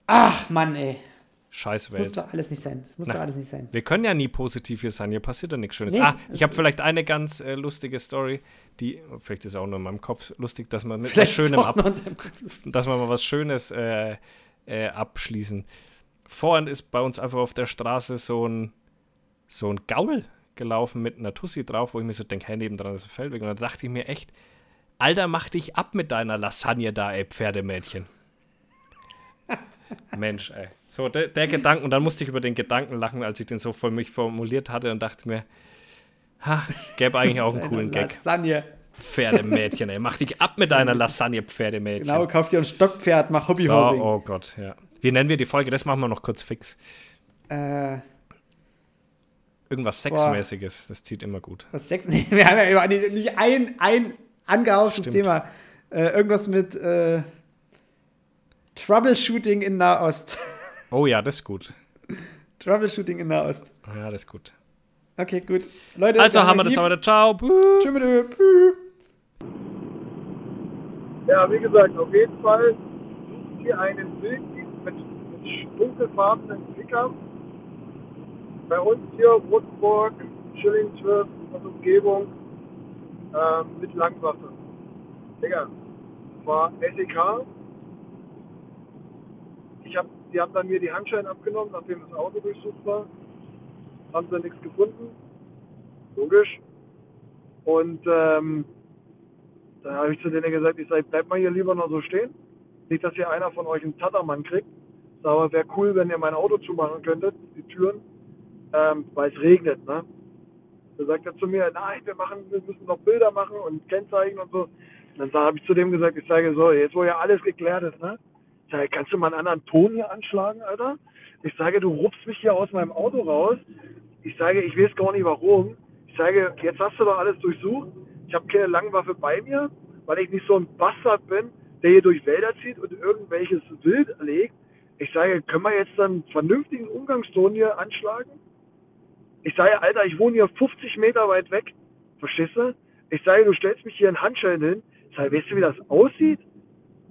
Ach, Mann, ey. Scheißwelt. Das muss doch alles nicht sein. Das muss Na, doch alles nicht sein. Wir können ja nie positiv hier sein. Hier passiert ja nichts Schönes. Nee, ah, ich habe vielleicht eine ganz äh, lustige Story, die, vielleicht ist auch nur in meinem Kopf lustig, dass man mit was Schönem ab, dass man mal was Schönes äh, äh, abschließen. Vorhin ist bei uns einfach auf der Straße so ein, so ein Gaul gelaufen mit einer Tussi drauf, wo ich mir so denke, hey, nebendran ist ein Feldweg. Und da dachte ich mir echt, Alter, mach dich ab mit deiner Lasagne da, ey, Pferdemädchen. Mensch, ey. So, der, der Gedanke, und dann musste ich über den Gedanken lachen, als ich den so für mich formuliert hatte und dachte mir, ha, gäbe eigentlich auch einen coolen Gag. Lasagne. Pferdemädchen, ey. Mach dich ab mit deiner Lasagne, Pferdemädchen. Genau, kauf dir ein Stockpferd, mach Hobbyhousing. So, oh Gott, ja. Wie nennen wir die Folge? Das machen wir noch kurz fix. Äh. Irgendwas Sexmäßiges, das zieht immer gut. Was Sex? Nee, wir haben ja nicht ein, ein angehauftes Thema. Äh, irgendwas mit äh, Troubleshooting in Nahost. Oh ja, das ist gut. Troubleshooting in Nahost. Ja, das ist gut. Okay, gut. Leute, also haben wir das heute. Ciao. Tschüss. Ja, wie gesagt, auf jeden Fall sucht ihr einen Bild mit, mit dunkelfarbenen Pickup. Bei uns hier Woodburg, Schillingsworth und Umgebung äh, mit Langwaffe. Digga, war SEK. Ich habe die haben dann mir die Handschellen abgenommen, nachdem das Auto durchsucht war. Haben sie nichts gefunden. Logisch. Und ähm, dann habe ich zu denen gesagt, ich sage, bleibt mal hier lieber noch so stehen. Nicht, dass hier einer von euch einen Tattermann kriegt. Aber wäre cool, wenn ihr mein Auto zumachen könntet, die Türen, ähm, weil es regnet. Ne? Da sagt er zu mir, nein, wir, machen, wir müssen noch Bilder machen und Kennzeichen und so. Und dann habe ich zu dem gesagt, ich sage so, jetzt wo ja alles geklärt ist, ne? Sage, kannst du mal einen anderen Ton hier anschlagen, Alter? Ich sage, du rupst mich hier aus meinem Auto raus. Ich sage, ich weiß gar nicht warum. Ich sage, jetzt hast du doch alles durchsucht. Ich habe keine Langwaffe bei mir, weil ich nicht so ein Bastard bin, der hier durch Wälder zieht und irgendwelches Wild legt. Ich sage, können wir jetzt einen vernünftigen Umgangston hier anschlagen? Ich sage, Alter, ich wohne hier 50 Meter weit weg. Verstehst du? Ich sage, du stellst mich hier in Handschellen hin. Ich sage, weißt du, wie das aussieht?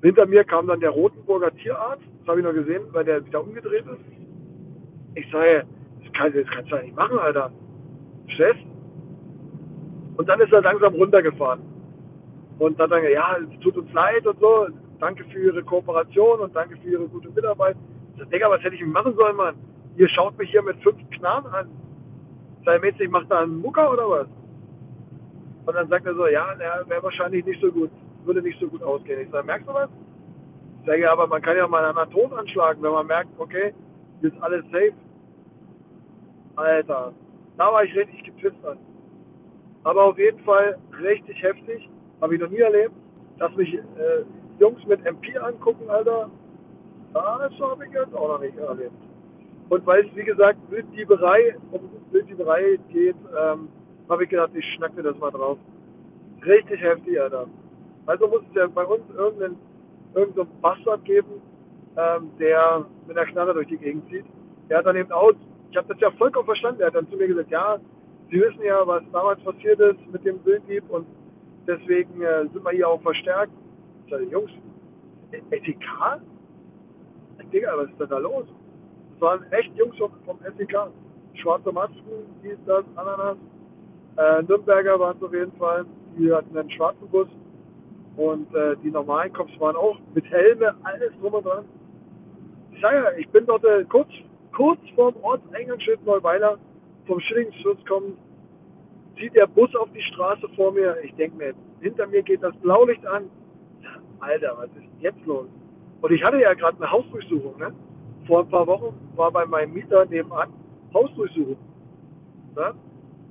Hinter mir kam dann der Rotenburger Tierarzt, das habe ich noch gesehen, weil der wieder umgedreht ist. Ich sage, das, kann, das kannst du ja nicht machen, Alter. Stress. Und dann ist er langsam runtergefahren. Und dann sagen ja, es tut uns leid und so, danke für Ihre Kooperation und danke für Ihre gute Mitarbeit. Ich sage, Digga, was hätte ich machen sollen, Mann? ihr schaut mich hier mit fünf Knarren an. Sei mäßig, macht da einen Mucker oder was? Und dann sagt er so, ja, der wäre wahrscheinlich nicht so gut, würde nicht so gut ausgehen. Ich sage, merkst du was? Ich sage, ja, aber man kann ja mal einen Ton anschlagen, wenn man merkt, okay, hier ist alles safe. Alter, da war ich richtig gepisst an. Aber auf jeden Fall richtig heftig, habe ich noch nie erlebt, dass mich äh, Jungs mit MP angucken, Alter. Das habe ich jetzt auch noch nicht erlebt. Und weil es, wie gesagt, Wilddieberei, um Wilddieberei geht, ähm, habe ich gedacht, ich schnack mir das mal drauf. Richtig heftig, Alter. Also muss es ja bei uns irgendeinen, irgendeinen Bastard geben, ähm, der mit der Knarre durch die Gegend zieht. Der hat dann eben auch, ich habe das ja vollkommen verstanden, er hat dann zu mir gesagt, ja, Sie wissen ja, was damals passiert ist mit dem Wilddieb und deswegen äh, sind wir hier auch verstärkt. Ich sage, Jungs, SEK? Digga, was ist denn da los? Das waren echt Jungs vom, vom SEK. Schwarze Masken, dies, das, Ananas. Äh, Nürnberger waren es auf jeden Fall. Die hatten einen schwarzen Bus. Und äh, die normalen Cops waren auch mit Helme, alles drum und dran. Ich sage ja, ich bin dort äh, kurz, kurz vorm Ortseingangsschild Neuweiler vom Schillingsschutz kommen, zieht der Bus auf die Straße vor mir. Ich denke mir, hinter mir geht das Blaulicht an. Alter, was ist jetzt los? Und ich hatte ja gerade eine Hausdurchsuchung. Ne? Vor ein paar Wochen war bei meinem Mieter nebenan Hausdurchsuchung. Ne?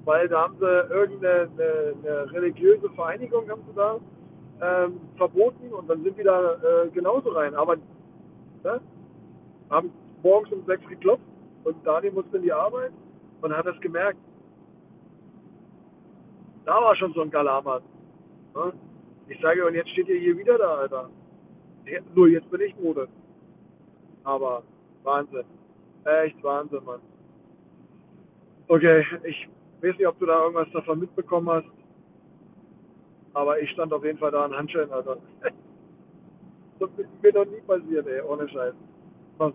Weil da haben sie irgendeine eine, eine religiöse Vereinigung haben sie da ähm, verboten und dann sind die da äh, genauso rein. Aber ne? haben morgens um sechs geklopft und Dani musste in die Arbeit und hat das gemerkt. Da war schon so ein Galamat. Ne? Ich sage, und jetzt steht ihr hier wieder da, Alter. Nur jetzt bin ich Mode. Aber Wahnsinn. Echt Wahnsinn, Mann. Okay, ich weiß nicht, ob du da irgendwas davon mitbekommen hast. Aber ich stand auf jeden Fall da an Handschellen, Alter. das ist mir noch nie passiert, ey, ohne Scheiß. Was